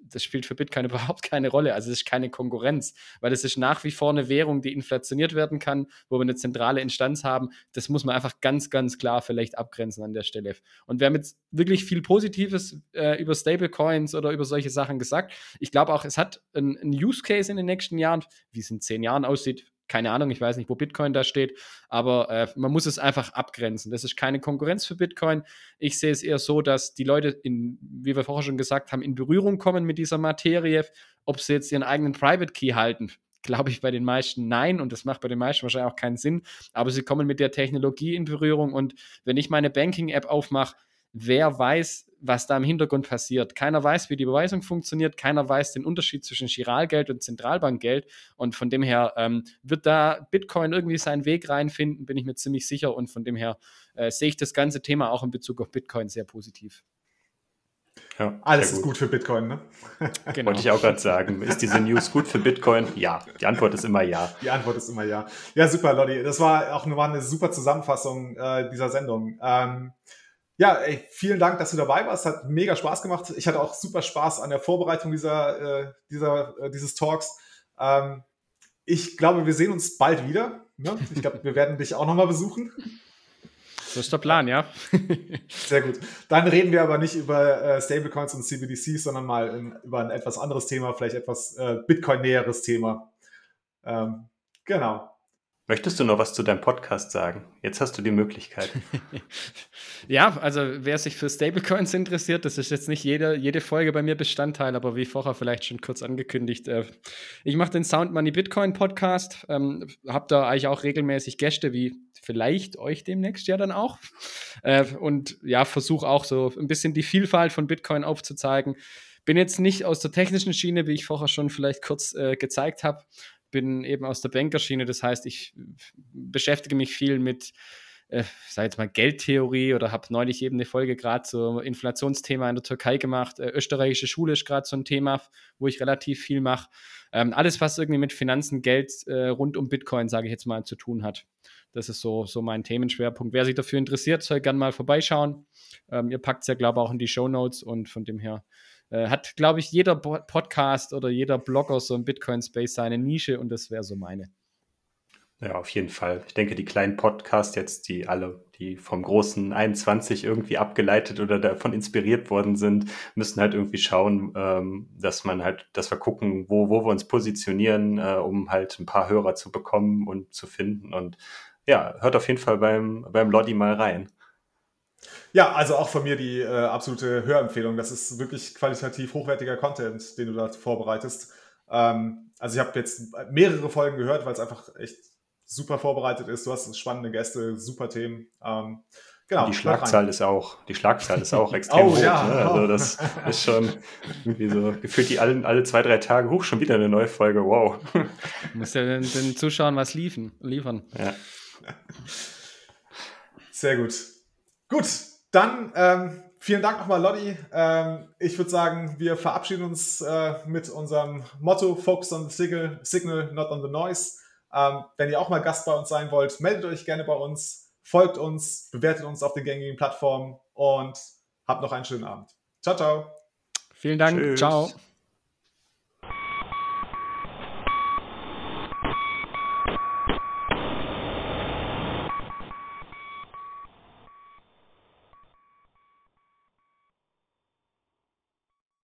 das spielt für Bitcoin überhaupt keine Rolle. Also es ist keine Konkurrenz, weil es ist nach wie vor eine Währung, die inflationiert werden kann, wo wir eine zentrale Instanz haben. Das muss man einfach ganz, ganz klar vielleicht abgrenzen an der Stelle. Und wir haben jetzt wirklich viel Positives äh, über Stablecoins oder über solche Sachen gesagt. Ich glaube auch, es hat einen Use Case in den nächsten Jahren. Wie es in zehn Jahren aussieht, keine Ahnung, ich weiß nicht, wo Bitcoin da steht, aber äh, man muss es einfach abgrenzen. Das ist keine Konkurrenz für Bitcoin. Ich sehe es eher so, dass die Leute, in, wie wir vorher schon gesagt haben, in Berührung kommen mit dieser Materie. Ob sie jetzt ihren eigenen Private Key halten, glaube ich bei den meisten nein und das macht bei den meisten wahrscheinlich auch keinen Sinn. Aber sie kommen mit der Technologie in Berührung und wenn ich meine Banking-App aufmache, wer weiß, was da im Hintergrund passiert. Keiner weiß, wie die Überweisung funktioniert, keiner weiß den Unterschied zwischen Giralgeld und Zentralbankgeld und von dem her ähm, wird da Bitcoin irgendwie seinen Weg reinfinden, bin ich mir ziemlich sicher und von dem her äh, sehe ich das ganze Thema auch in Bezug auf Bitcoin sehr positiv. Ja, Alles ist gut für Bitcoin, ne? Genau. Wollte ich auch gerade sagen. Ist diese News gut für Bitcoin? Ja. Die Antwort ist immer ja. Die Antwort ist immer ja. Ja, super, Lottie. Das war auch eine, eine super Zusammenfassung äh, dieser Sendung. Ähm, ja, ey, vielen Dank, dass du dabei warst. Hat mega Spaß gemacht. Ich hatte auch super Spaß an der Vorbereitung dieser, äh, dieser, äh, dieses Talks. Ähm, ich glaube, wir sehen uns bald wieder. Ne? Ich glaube, wir werden dich auch nochmal besuchen. So ist der Plan, ja. Sehr gut. Dann reden wir aber nicht über äh, Stablecoins und CBDCs, sondern mal in, über ein etwas anderes Thema, vielleicht etwas äh, Bitcoin-näheres Thema. Ähm, genau. Möchtest du noch was zu deinem Podcast sagen? Jetzt hast du die Möglichkeit. ja, also wer sich für Stablecoins interessiert, das ist jetzt nicht jede, jede Folge bei mir Bestandteil, aber wie vorher vielleicht schon kurz angekündigt, äh, ich mache den Sound Money Bitcoin Podcast, ähm, habe da eigentlich auch regelmäßig Gäste, wie vielleicht euch demnächst ja dann auch. Äh, und ja, versuche auch so ein bisschen die Vielfalt von Bitcoin aufzuzeigen. Bin jetzt nicht aus der technischen Schiene, wie ich vorher schon vielleicht kurz äh, gezeigt habe, bin eben aus der Bankerschiene, das heißt, ich beschäftige mich viel mit äh, sage jetzt mal Geldtheorie oder habe neulich eben eine Folge gerade zum Inflationsthema in der Türkei gemacht. Äh, österreichische Schule ist gerade so ein Thema, wo ich relativ viel mache. Ähm, alles, was irgendwie mit Finanzen, Geld äh, rund um Bitcoin, sage ich jetzt mal, zu tun hat. Das ist so, so mein Themenschwerpunkt. Wer sich dafür interessiert, soll gerne mal vorbeischauen. Ähm, ihr packt es ja, glaube ich, auch in die Show Notes und von dem her äh, hat, glaube ich, jeder Podcast oder jeder Blogger so im Bitcoin-Space seine Nische und das wäre so meine. Ja, auf jeden Fall. Ich denke, die kleinen Podcasts jetzt, die alle, die vom großen 21 irgendwie abgeleitet oder davon inspiriert worden sind, müssen halt irgendwie schauen, ähm, dass man halt, dass wir gucken, wo, wo wir uns positionieren, äh, um halt ein paar Hörer zu bekommen und zu finden. Und ja, hört auf jeden Fall beim, beim Lodi mal rein. Ja, also auch von mir die äh, absolute Hörempfehlung. Das ist wirklich qualitativ hochwertiger Content, den du da vorbereitest. Ähm, also ich habe jetzt mehrere Folgen gehört, weil es einfach echt super vorbereitet ist. Du hast spannende Gäste, super Themen. Ähm, genau. Die Schlagzahl ist auch, die Schlagzahl ist auch extrem oh, hoch. Ja. Ne? Also das ist schon irgendwie so gefühlt die alle, alle zwei, drei Tage hoch schon wieder eine neue Folge. Wow. Du musst ja den, den Zuschauern was liefern. liefern. Ja. Sehr gut. Gut, dann ähm, vielen Dank nochmal, Lottie. Ähm, ich würde sagen, wir verabschieden uns äh, mit unserem Motto Focus on the signal, signal not on the noise. Ähm, wenn ihr auch mal Gast bei uns sein wollt, meldet euch gerne bei uns, folgt uns, bewertet uns auf den gängigen Plattformen und habt noch einen schönen Abend. Ciao, ciao. Vielen Dank. Tschüss. Ciao.